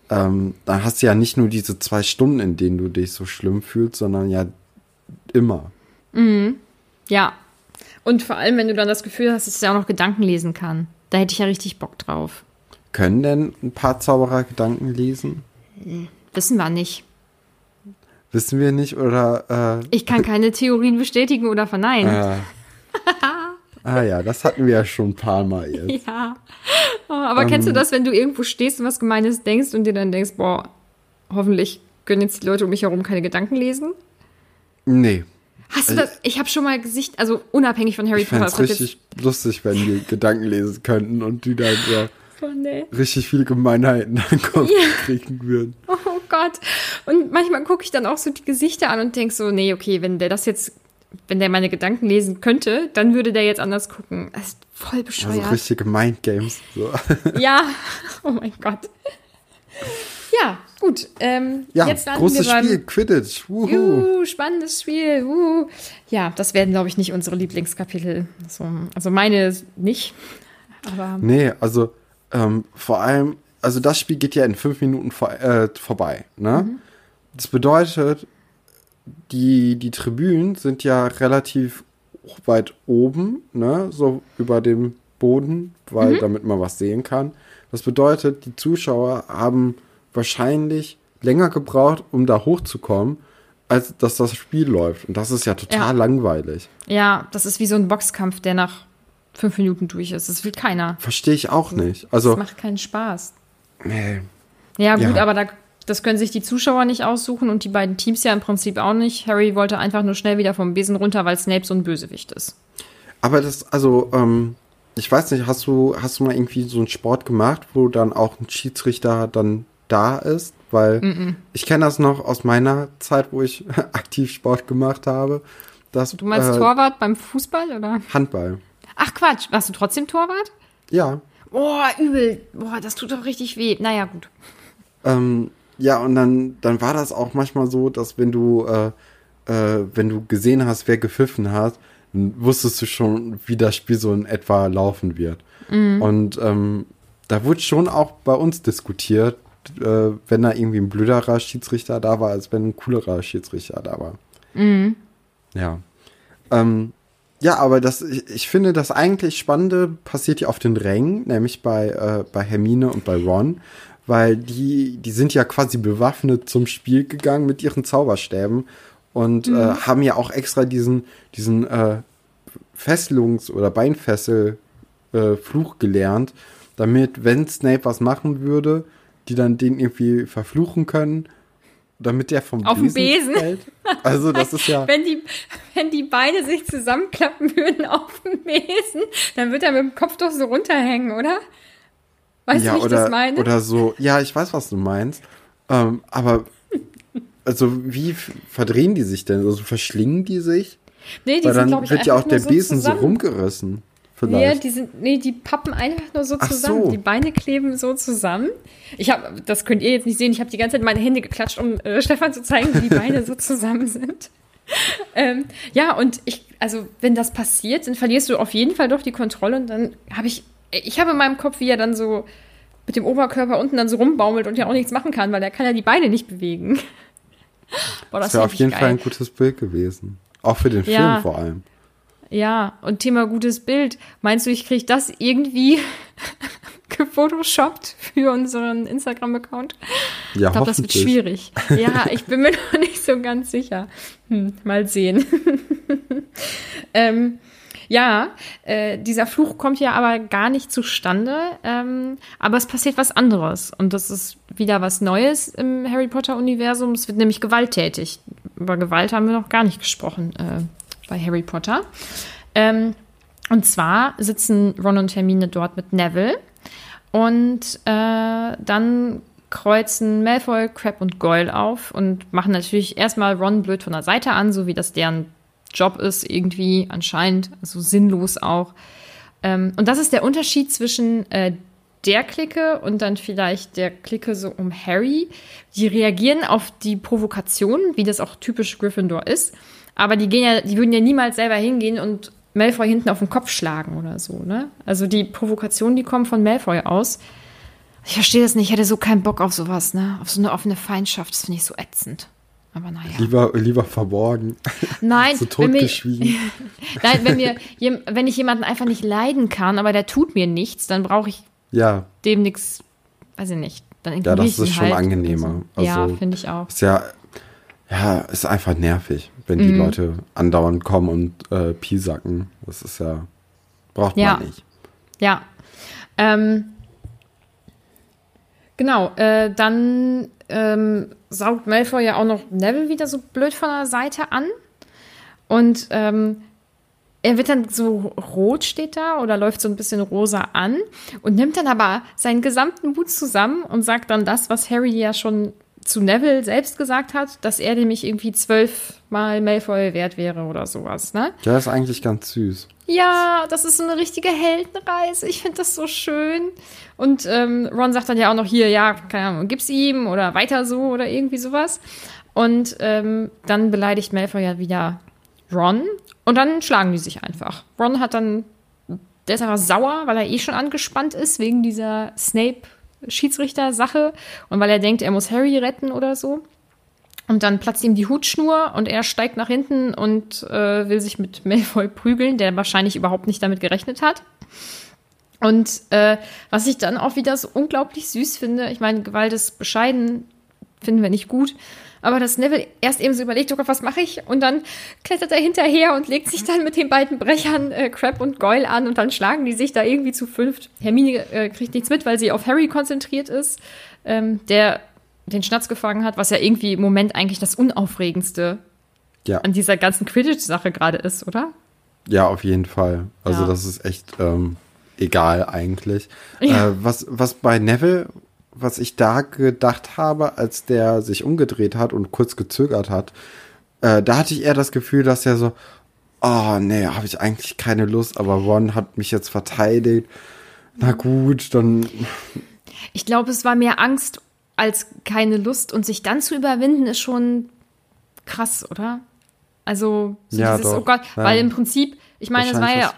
ähm, dann hast du ja nicht nur diese zwei Stunden, in denen du dich so schlimm fühlst, sondern ja immer.
Mhm. Ja. Und vor allem, wenn du dann das Gefühl hast, dass er auch noch Gedanken lesen kann. Da hätte ich ja richtig Bock drauf.
Können denn ein paar Zauberer Gedanken lesen?
Wissen wir nicht.
Wissen wir nicht oder.
Äh, ich kann keine Theorien bestätigen oder verneinen.
Äh, ah ja, das hatten wir ja schon ein paar Mal jetzt.
Ja. Oh, aber ähm, kennst du ähm. das, wenn du irgendwo stehst und was Gemeines denkst und dir dann denkst, boah, hoffentlich können jetzt die Leute um mich herum keine Gedanken lesen?
Nee.
Hast du das? Ich habe schon mal Gesicht, also unabhängig von Harry
ich Potter. Ich richtig lustig, wenn die Gedanken lesen könnten und die dann so oh, nee. richtig viele Gemeinheiten an den Kopf kriegen würden.
Oh Gott. Und manchmal gucke ich dann auch so die Gesichter an und denke so, nee, okay, wenn der das jetzt, wenn der meine Gedanken lesen könnte, dann würde der jetzt anders gucken. Das ist voll bescheuert. Also
richtige Mindgames. So.
Ja, oh mein Gott. Ja, gut. Ähm,
ja, jetzt großes beim, Spiel, Quidditch. Wuhu.
Juhu, spannendes Spiel. Wuhu. Ja, das werden, glaube ich, nicht unsere Lieblingskapitel. So, also meine nicht. Aber
nee, also ähm, vor allem, also das Spiel geht ja in fünf Minuten vor, äh, vorbei. Ne? Mhm. Das bedeutet, die, die Tribünen sind ja relativ weit oben, ne? so über dem Boden, weil mhm. damit man was sehen kann. Das bedeutet, die Zuschauer haben wahrscheinlich länger gebraucht, um da hochzukommen, als dass das Spiel läuft. Und das ist ja total ja. langweilig.
Ja, das ist wie so ein Boxkampf, der nach fünf Minuten durch ist. Das will keiner.
Verstehe ich auch nicht. Also,
das macht keinen Spaß.
Nee.
Ja, gut, ja. aber da, das können sich die Zuschauer nicht aussuchen und die beiden Teams ja im Prinzip auch nicht. Harry wollte einfach nur schnell wieder vom Besen runter, weil Snape so ein Bösewicht ist.
Aber das, also, ähm, ich weiß nicht, hast du, hast du mal irgendwie so einen Sport gemacht, wo dann auch ein Schiedsrichter dann da ist, weil mm -mm. ich kenne das noch aus meiner Zeit, wo ich aktiv Sport gemacht habe. Dass,
du meinst äh, Torwart beim Fußball oder?
Handball.
Ach Quatsch, warst du trotzdem Torwart?
Ja.
Boah, übel. Boah, das tut doch richtig weh. Naja, gut.
Ähm, ja, und dann, dann war das auch manchmal so, dass wenn du, äh, äh, wenn du gesehen hast, wer gepfiffen hat, dann wusstest du schon, wie das Spiel so in etwa laufen wird. Mhm. Und ähm, da wurde schon auch bei uns diskutiert, äh, wenn da irgendwie ein blöderer Schiedsrichter da war, als wenn ein coolerer Schiedsrichter da war.
Mhm.
Ja. Ähm, ja, aber das, ich, ich, finde, das eigentlich Spannende passiert ja auf den Rängen, nämlich bei, äh, bei Hermine und bei Ron, weil die, die sind ja quasi bewaffnet zum Spiel gegangen mit ihren Zauberstäben und äh, mhm. äh, haben ja auch extra diesen, diesen äh, Fesselungs- oder Beinfessel-Fluch äh, gelernt, damit, wenn Snape was machen würde, die dann den irgendwie verfluchen können, damit der vom
Auf Besen, Besen fällt.
Also das ist ja.
wenn, die, wenn die Beine sich zusammenklappen würden auf dem Besen, dann wird er mit dem Kopf doch so runterhängen, oder? Weißt ja, du, wie ich
oder,
das meine?
Oder so, ja, ich weiß, was du meinst. Ähm, aber also wie verdrehen die sich denn? Also verschlingen die sich? Nee, die Weil sind, dann ich, wird ja auch der so Besen zusammen. so rumgerissen.
Vielleicht. Nee, die sind, nee, die pappen einfach nur so zusammen. So. Die Beine kleben so zusammen. Ich habe, das könnt ihr jetzt nicht sehen, ich habe die ganze Zeit meine Hände geklatscht, um äh, Stefan zu zeigen, wie die Beine so zusammen sind. ähm, ja, und ich, also wenn das passiert, dann verlierst du auf jeden Fall doch die Kontrolle und dann habe ich, ich habe in meinem Kopf, wie er dann so mit dem Oberkörper unten dann so rumbaumelt und ja auch nichts machen kann, weil er kann ja die Beine nicht bewegen.
Boah, das, das wäre auf jeden geil. Fall ein gutes Bild gewesen. Auch für den ja. Film vor allem.
Ja, und Thema gutes Bild. Meinst du, ich kriege das irgendwie gefotoshoppt für unseren Instagram-Account?
Ja,
ich glaube, das wird schwierig. Ja, ich bin mir noch nicht so ganz sicher. Hm, mal sehen. ähm, Ja, äh, dieser Fluch kommt ja aber gar nicht zustande, ähm, aber es passiert was anderes und das ist wieder was Neues im Harry Potter-Universum. Es wird nämlich gewalttätig. Über Gewalt haben wir noch gar nicht gesprochen äh, bei Harry Potter. Ähm, und zwar sitzen Ron und Hermine dort mit Neville und äh, dann kreuzen Malfoy, Crab und Goyle auf und machen natürlich erstmal Ron blöd von der Seite an, so wie das deren Job ist, irgendwie anscheinend, also sinnlos auch. Ähm, und das ist der Unterschied zwischen äh, der Clique und dann vielleicht der Clique so um Harry. Die reagieren auf die Provokation, wie das auch typisch Gryffindor ist. Aber die gehen ja, die würden ja niemals selber hingehen und Malfoy hinten auf den Kopf schlagen oder so, ne? Also die Provokationen, die kommen von Malfoy aus. Ich verstehe das nicht, ich hätte so keinen Bock auf sowas, ne? Auf so eine offene Feindschaft, das finde ich so ätzend. Aber naja.
Lieber, lieber verborgen.
Nein,
so totgeschwiegen.
Nein, wenn, mir, wenn ich jemanden einfach nicht leiden kann, aber der tut mir nichts, dann brauche ich
ja.
dem nichts, weiß ich nicht. Dann
ja, das ist schon halt angenehmer.
Also, ja, finde ich auch.
Ist ja, ja, ist einfach nervig, wenn die mhm. Leute andauernd kommen und äh, piesacken. Das ist ja, braucht
ja.
man nicht.
Ja. Ähm, genau, äh, dann ähm, saugt Malfoy ja auch noch Neville wieder so blöd von der Seite an. Und ähm, er wird dann so rot steht da oder läuft so ein bisschen rosa an und nimmt dann aber seinen gesamten Mut zusammen und sagt dann das, was Harry ja schon zu Neville selbst gesagt hat, dass er nämlich irgendwie zwölfmal Malfoy wert wäre oder sowas, ne?
Ja, ist eigentlich ganz süß.
Ja, das ist so eine richtige Heldenreise. Ich finde das so schön. Und ähm, Ron sagt dann ja auch noch hier, ja, keine Ahnung, gib's ihm oder weiter so oder irgendwie sowas. Und ähm, dann beleidigt Malfoy ja wieder Ron und dann schlagen die sich einfach. Ron hat dann, der ist einfach sauer, weil er eh schon angespannt ist wegen dieser Snape-Schiedsrichter-Sache und weil er denkt, er muss Harry retten oder so. Und dann platzt ihm die Hutschnur und er steigt nach hinten und äh, will sich mit Malfoy prügeln, der wahrscheinlich überhaupt nicht damit gerechnet hat. Und äh, was ich dann auch wieder so unglaublich süß finde, ich meine, Gewalt ist bescheiden, finden wir nicht gut, aber dass Neville erst eben so überlegt, oh Gott, was mache ich? Und dann klettert er hinterher und legt sich dann mit den beiden Brechern äh, Crab und Goyle an und dann schlagen die sich da irgendwie zu fünft. Hermine äh, kriegt nichts mit, weil sie auf Harry konzentriert ist, ähm, der den Schnatz gefangen hat, was ja irgendwie im Moment eigentlich das Unaufregendste ja. an dieser ganzen Quidditch-Sache gerade ist, oder?
Ja, auf jeden Fall. Also ja. das ist echt ähm, egal eigentlich. Ja. Äh, was, was bei Neville, was ich da gedacht habe, als der sich umgedreht hat und kurz gezögert hat, äh, da hatte ich eher das Gefühl, dass er so, oh nee, habe ich eigentlich keine Lust, aber Ron hat mich jetzt verteidigt. Na gut, dann.
Ich glaube, es war mehr Angst als keine Lust und sich dann zu überwinden ist schon krass, oder? Also so
ja,
dieses,
doch.
oh Gott,
ja.
weil im Prinzip, ich meine, es war ja,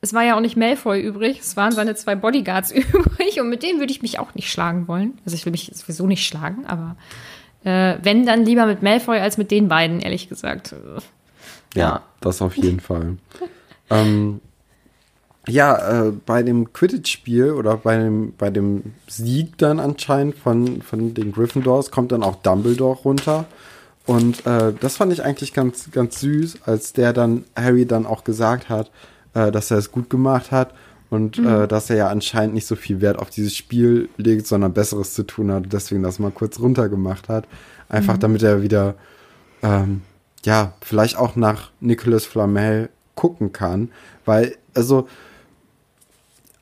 es war ja auch nicht Malfoy übrig, es waren seine zwei Bodyguards übrig und mit denen würde ich mich auch nicht schlagen wollen. Also ich will mich sowieso nicht schlagen, aber äh, wenn dann lieber mit Malfoy als mit den beiden, ehrlich gesagt.
Ja, das auf jeden Fall. ähm, ja, äh, bei dem Quidditch-Spiel oder bei dem, bei dem Sieg dann anscheinend von, von den Gryffindors kommt dann auch Dumbledore runter. Und äh, das fand ich eigentlich ganz, ganz süß, als der dann Harry dann auch gesagt hat, äh, dass er es gut gemacht hat und mhm. äh, dass er ja anscheinend nicht so viel Wert auf dieses Spiel legt, sondern Besseres zu tun hat, deswegen das mal kurz runtergemacht hat. Einfach mhm. damit er wieder, ähm, ja, vielleicht auch nach Nicolas Flamel gucken kann, weil, also,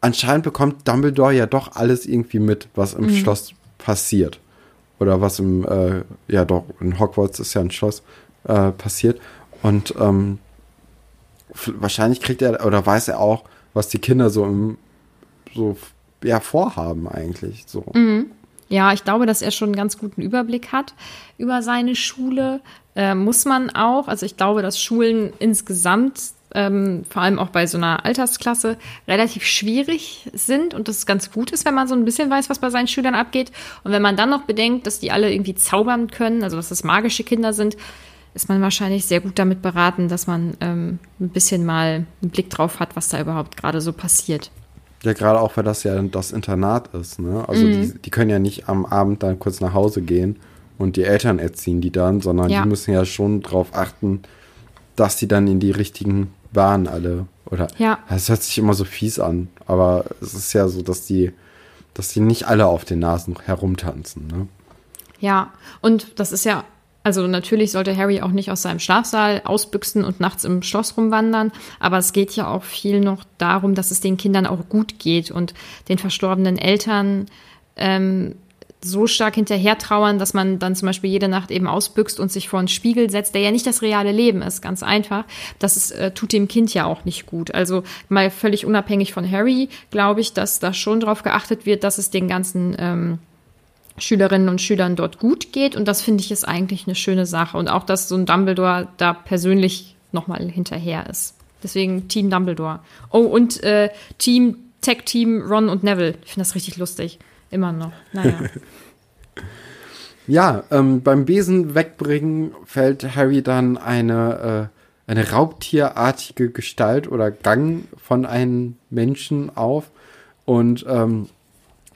anscheinend bekommt Dumbledore ja doch alles irgendwie mit, was im mhm. Schloss passiert. Oder was im, äh, ja doch, in Hogwarts ist ja ein Schloss äh, passiert. Und ähm, wahrscheinlich kriegt er oder weiß er auch, was die Kinder so im, so ja, vorhaben eigentlich. So.
Mhm. Ja, ich glaube, dass er schon einen ganz guten Überblick hat über seine Schule. Äh, muss man auch. Also ich glaube, dass Schulen insgesamt ähm, vor allem auch bei so einer Altersklasse, relativ schwierig sind und das ganz gut ist, wenn man so ein bisschen weiß, was bei seinen Schülern abgeht. Und wenn man dann noch bedenkt, dass die alle irgendwie zaubern können, also dass das magische Kinder sind, ist man wahrscheinlich sehr gut damit beraten, dass man ähm, ein bisschen mal einen Blick drauf hat, was da überhaupt gerade so passiert.
Ja, gerade auch, weil das ja das Internat ist. Ne? Also mhm. die, die können ja nicht am Abend dann kurz nach Hause gehen und die Eltern erziehen die dann, sondern ja. die müssen ja schon darauf achten, dass die dann in die richtigen Bahnen alle Oder
Ja.
es hört sich immer so fies an, aber es ist ja so, dass die, dass die nicht alle auf den Nasen herumtanzen, ne?
Ja, und das ist ja, also natürlich sollte Harry auch nicht aus seinem Schlafsaal ausbüchsen und nachts im Schloss rumwandern, aber es geht ja auch viel noch darum, dass es den Kindern auch gut geht und den verstorbenen Eltern ähm, so stark hinterher trauern, dass man dann zum Beispiel jede Nacht eben ausbüchst und sich vor einen Spiegel setzt, der ja nicht das reale Leben ist, ganz einfach. Das ist, äh, tut dem Kind ja auch nicht gut. Also mal völlig unabhängig von Harry, glaube ich, dass da schon darauf geachtet wird, dass es den ganzen ähm, Schülerinnen und Schülern dort gut geht. Und das finde ich ist eigentlich eine schöne Sache. Und auch, dass so ein Dumbledore da persönlich nochmal hinterher ist. Deswegen Team Dumbledore. Oh, und äh, Team, Tech-Team Ron und Neville. Ich finde das richtig lustig. Immer noch. Naja.
Ja, ähm, beim Besen wegbringen fällt Harry dann eine, äh, eine raubtierartige Gestalt oder Gang von einem Menschen auf. Und ähm,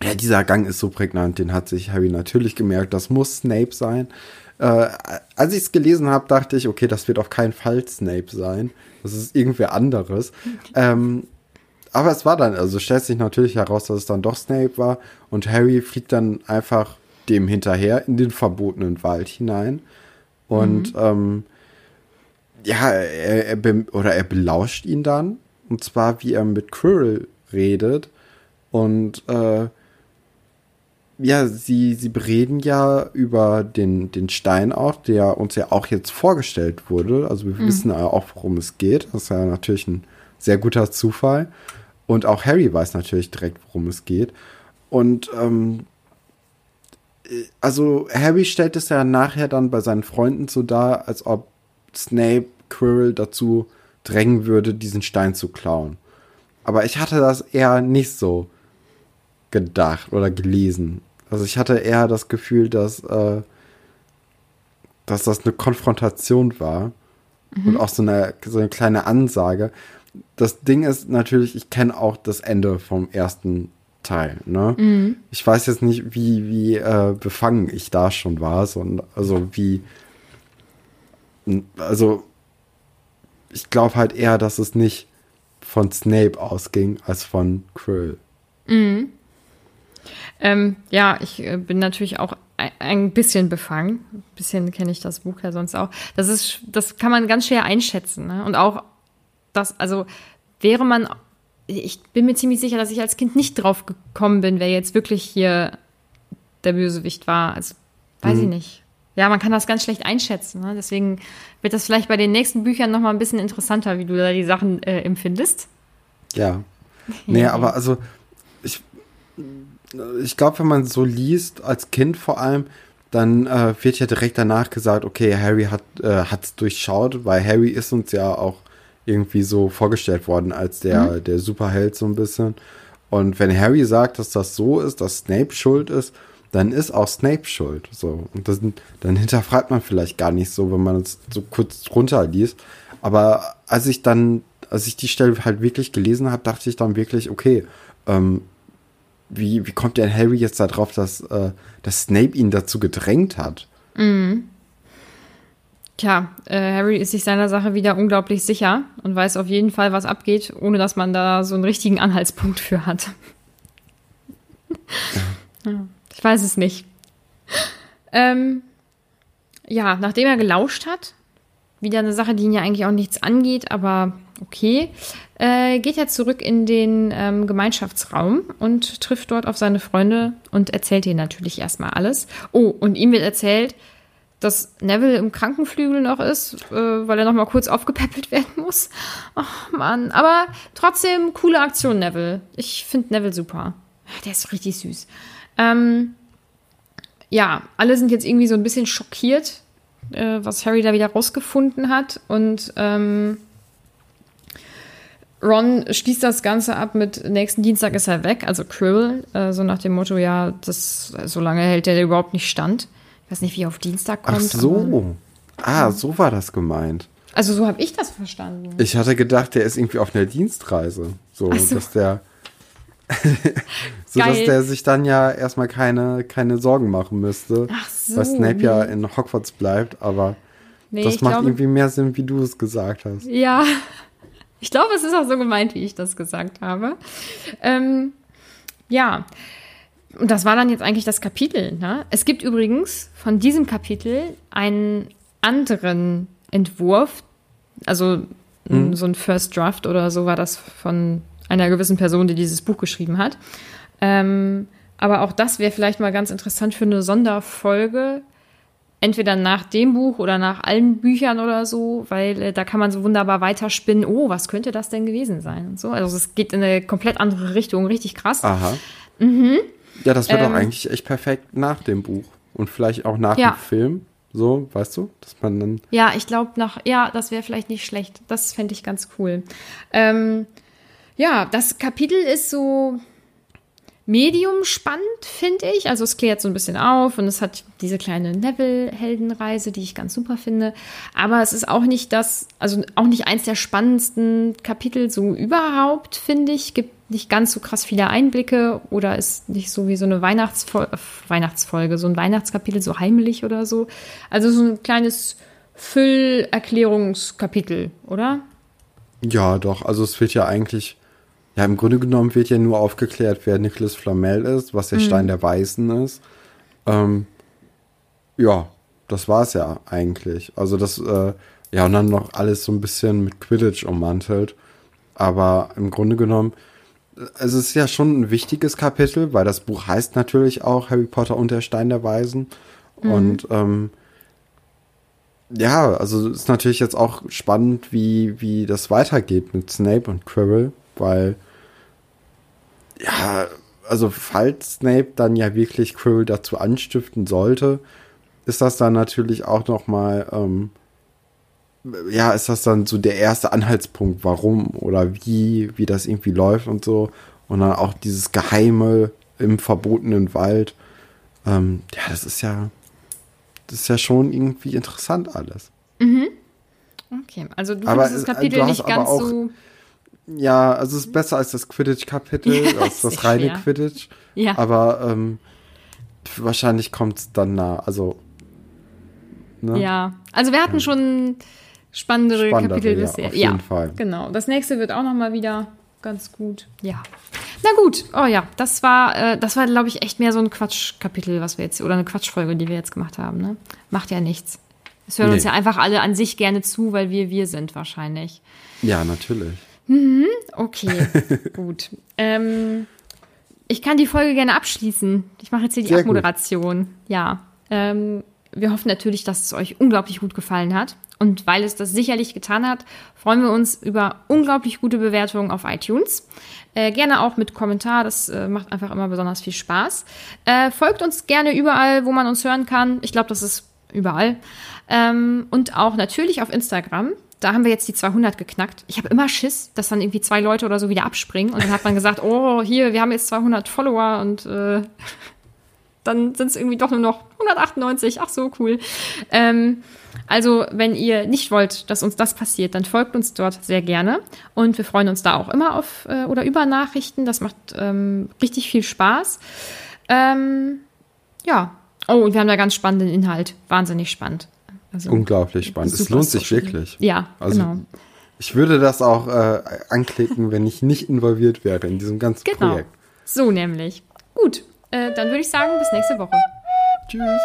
ja, dieser Gang ist so prägnant, den hat sich Harry natürlich gemerkt. Das muss Snape sein. Äh, als ich es gelesen habe, dachte ich, okay, das wird auf keinen Fall Snape sein. Das ist irgendwer anderes. Ähm, aber es war dann, also stellt sich natürlich heraus, dass es dann doch Snape war. Und Harry fliegt dann einfach dem hinterher in den verbotenen Wald hinein. Und ähm, ja, er, er oder er belauscht ihn dann. Und zwar, wie er mit Quirrell redet. Und äh, ja, sie, sie bereden ja über den, den Stein auch, der uns ja auch jetzt vorgestellt wurde. Also wir wissen ja auch, worum es geht. Das ist ja natürlich ein sehr guter Zufall. Und auch Harry weiß natürlich direkt, worum es geht. Und ähm, äh, also Harry stellt es ja nachher dann bei seinen Freunden so dar, als ob Snape Quirrell dazu drängen würde, diesen Stein zu klauen. Aber ich hatte das eher nicht so gedacht oder gelesen. Also ich hatte eher das Gefühl, dass, äh, dass das eine Konfrontation war und auch so eine, so eine kleine Ansage. Das Ding ist natürlich, ich kenne auch das Ende vom ersten Teil. Ne? Ich weiß jetzt nicht, wie, wie äh, befangen ich da schon war, sondern also wie also ich glaube halt eher, dass es nicht von Snape ausging als von Krill.
Ähm, ja, ich äh, bin natürlich auch ein, ein bisschen befangen. Ein bisschen kenne ich das Buch ja sonst auch. Das ist, das kann man ganz schwer einschätzen. Ne? Und auch das, also wäre man, ich bin mir ziemlich sicher, dass ich als Kind nicht drauf gekommen bin, wer jetzt wirklich hier der Bösewicht war. Also weiß ich nicht. Ja, man kann das ganz schlecht einschätzen. Ne? Deswegen wird das vielleicht bei den nächsten Büchern noch mal ein bisschen interessanter, wie du da die Sachen äh, empfindest.
Ja. Nee, aber also ich, ich glaube, wenn man so liest, als Kind vor allem, dann äh, wird ja direkt danach gesagt, okay, Harry hat äh, hat's durchschaut, weil Harry ist uns ja auch irgendwie so vorgestellt worden als der, der Superheld so ein bisschen. Und wenn Harry sagt, dass das so ist, dass Snape schuld ist, dann ist auch Snape schuld. So. Und das, dann hinterfragt man vielleicht gar nicht so, wenn man es so kurz runterliest. Aber als ich dann, als ich die Stelle halt wirklich gelesen habe, dachte ich dann wirklich, okay, ähm, wie, wie kommt denn Harry jetzt darauf, dass, äh, dass Snape ihn dazu gedrängt hat?
Tja, äh, Harry ist sich seiner Sache wieder unglaublich sicher und weiß auf jeden Fall, was abgeht, ohne dass man da so einen richtigen Anhaltspunkt für hat. Ja, ich weiß es nicht. Ähm, ja, nachdem er gelauscht hat, wieder eine Sache, die ihn ja eigentlich auch nichts angeht, aber okay, äh, geht er zurück in den ähm, Gemeinschaftsraum und trifft dort auf seine Freunde und erzählt ihnen natürlich erstmal alles. Oh, und ihm wird erzählt, dass Neville im Krankenflügel noch ist, äh, weil er noch mal kurz aufgepäppelt werden muss. Ach Mann, aber trotzdem coole Aktion, Neville. Ich finde Neville super. Der ist richtig süß. Ähm, ja, alle sind jetzt irgendwie so ein bisschen schockiert, äh, was Harry da wieder rausgefunden hat. Und ähm, Ron schließt das Ganze ab mit nächsten Dienstag ist er weg, also Krill, äh, so nach dem Motto, ja, das, so lange hält der überhaupt nicht stand. Ich weiß nicht, wie er auf Dienstag kommt.
Ach so. Ah, so war das gemeint.
Also so habe ich das verstanden.
Ich hatte gedacht, der ist irgendwie auf einer Dienstreise. So,
so.
dass der. so dass
Geil.
der sich dann ja erstmal keine, keine Sorgen machen müsste.
Ach so,
Weil Snape ja
nee.
in Hogwarts bleibt, aber
Nee,
das macht
glaube,
irgendwie mehr Sinn, wie du es gesagt hast.
Ja. Ich glaube, es ist auch so gemeint, wie ich das gesagt habe. Ähm, ja, und das war dann jetzt eigentlich das Kapitel. Ne? Es gibt übrigens von diesem Kapitel einen anderen Entwurf, also mhm. so ein First Draft oder so war das von einer gewissen Person, die dieses Buch geschrieben hat. Ähm, aber auch das wäre vielleicht mal ganz interessant für eine Sonderfolge. Entweder nach dem Buch oder nach allen Büchern oder so, weil äh, da kann man so wunderbar weiterspinnen. Oh, was könnte das denn gewesen sein? Und so. Also es geht in eine komplett andere Richtung, richtig krass.
Aha. Mhm. Ja, das wird ähm, auch eigentlich echt perfekt nach dem Buch und vielleicht auch nach ja. dem Film. So, weißt du, dass man dann.
Ja, ich glaube nach, ja, das wäre vielleicht nicht schlecht. Das fände ich ganz cool. Ähm, ja, das Kapitel ist so medium spannend, finde ich. Also es klärt so ein bisschen auf und es hat diese kleine Neville-Heldenreise, die ich ganz super finde. Aber es ist auch nicht das, also auch nicht eins der spannendsten Kapitel so überhaupt, finde ich. Gibt nicht ganz so krass viele Einblicke oder ist nicht so wie so eine Weihnachtsfol Weihnachtsfolge, so ein Weihnachtskapitel, so heimlich oder so. Also so ein kleines Füllerklärungskapitel, oder?
Ja, doch. Also es wird ja eigentlich, ja, im Grunde genommen wird ja nur aufgeklärt, wer Nicholas Flamel ist, was der mhm. Stein der Weißen ist. Ähm, ja, das war es ja eigentlich. Also das, äh, ja, und dann noch alles so ein bisschen mit Quidditch ummantelt. Aber im Grunde genommen, es ist ja schon ein wichtiges Kapitel, weil das Buch heißt natürlich auch Harry Potter und der Stein der Weisen. Mhm. Und ähm, ja, also ist natürlich jetzt auch spannend, wie, wie das weitergeht mit Snape und Quirrell, weil ja, also falls Snape dann ja wirklich Quirrell dazu anstiften sollte, ist das dann natürlich auch noch mal ähm, ja, ist das dann so der erste Anhaltspunkt, warum oder wie, wie das irgendwie läuft und so. Und dann auch dieses Geheime im verbotenen Wald. Ähm, ja, das ist ja, das ist ja schon irgendwie interessant alles.
Mhm. Okay, also du aber, findest das Kapitel nicht ganz so.
Ja, also es ist besser als das Quidditch-Kapitel, ja, als das reine schwer. Quidditch. Ja. Aber ähm, wahrscheinlich kommt es dann nah. Also.
Ne? Ja, also wir hatten ja. schon spannendere, spannendere Kapitel
ja, bisher. Auf jeden ja, Fall.
Genau. Das nächste wird auch noch mal wieder ganz gut. Ja. Na gut. Oh ja, das war, äh, das war, glaube ich, echt mehr so ein Quatschkapitel, was wir jetzt, oder eine Quatschfolge, die wir jetzt gemacht haben. Ne? Macht ja nichts. Es hören nee. uns ja einfach alle an sich gerne zu, weil wir wir sind wahrscheinlich.
Ja, natürlich.
Mhm, okay, gut. Ähm, ich kann die Folge gerne abschließen. Ich mache jetzt hier die Sehr Abmoderation. Gut. Ja. Ähm, wir hoffen natürlich, dass es euch unglaublich gut gefallen hat. Und weil es das sicherlich getan hat, freuen wir uns über unglaublich gute Bewertungen auf iTunes. Äh, gerne auch mit Kommentar, das äh, macht einfach immer besonders viel Spaß. Äh, folgt uns gerne überall, wo man uns hören kann. Ich glaube, das ist überall. Ähm, und auch natürlich auf Instagram. Da haben wir jetzt die 200 geknackt. Ich habe immer Schiss, dass dann irgendwie zwei Leute oder so wieder abspringen. Und dann hat man gesagt, oh, hier, wir haben jetzt 200 Follower und äh, dann sind es irgendwie doch nur noch 198. Ach so, cool. Ähm, also, wenn ihr nicht wollt, dass uns das passiert, dann folgt uns dort sehr gerne. Und wir freuen uns da auch immer auf äh, oder über Nachrichten. Das macht ähm, richtig viel Spaß. Ähm, ja. Oh, und wir haben da ganz spannenden Inhalt. Wahnsinnig spannend.
Also, Unglaublich spannend. Es lohnt sich wirklich.
Ja, also, genau.
Ich würde das auch äh, anklicken, wenn ich nicht involviert wäre in diesem ganzen genau. Projekt.
So nämlich. Gut, äh, dann würde ich sagen, bis nächste Woche.
Tschüss.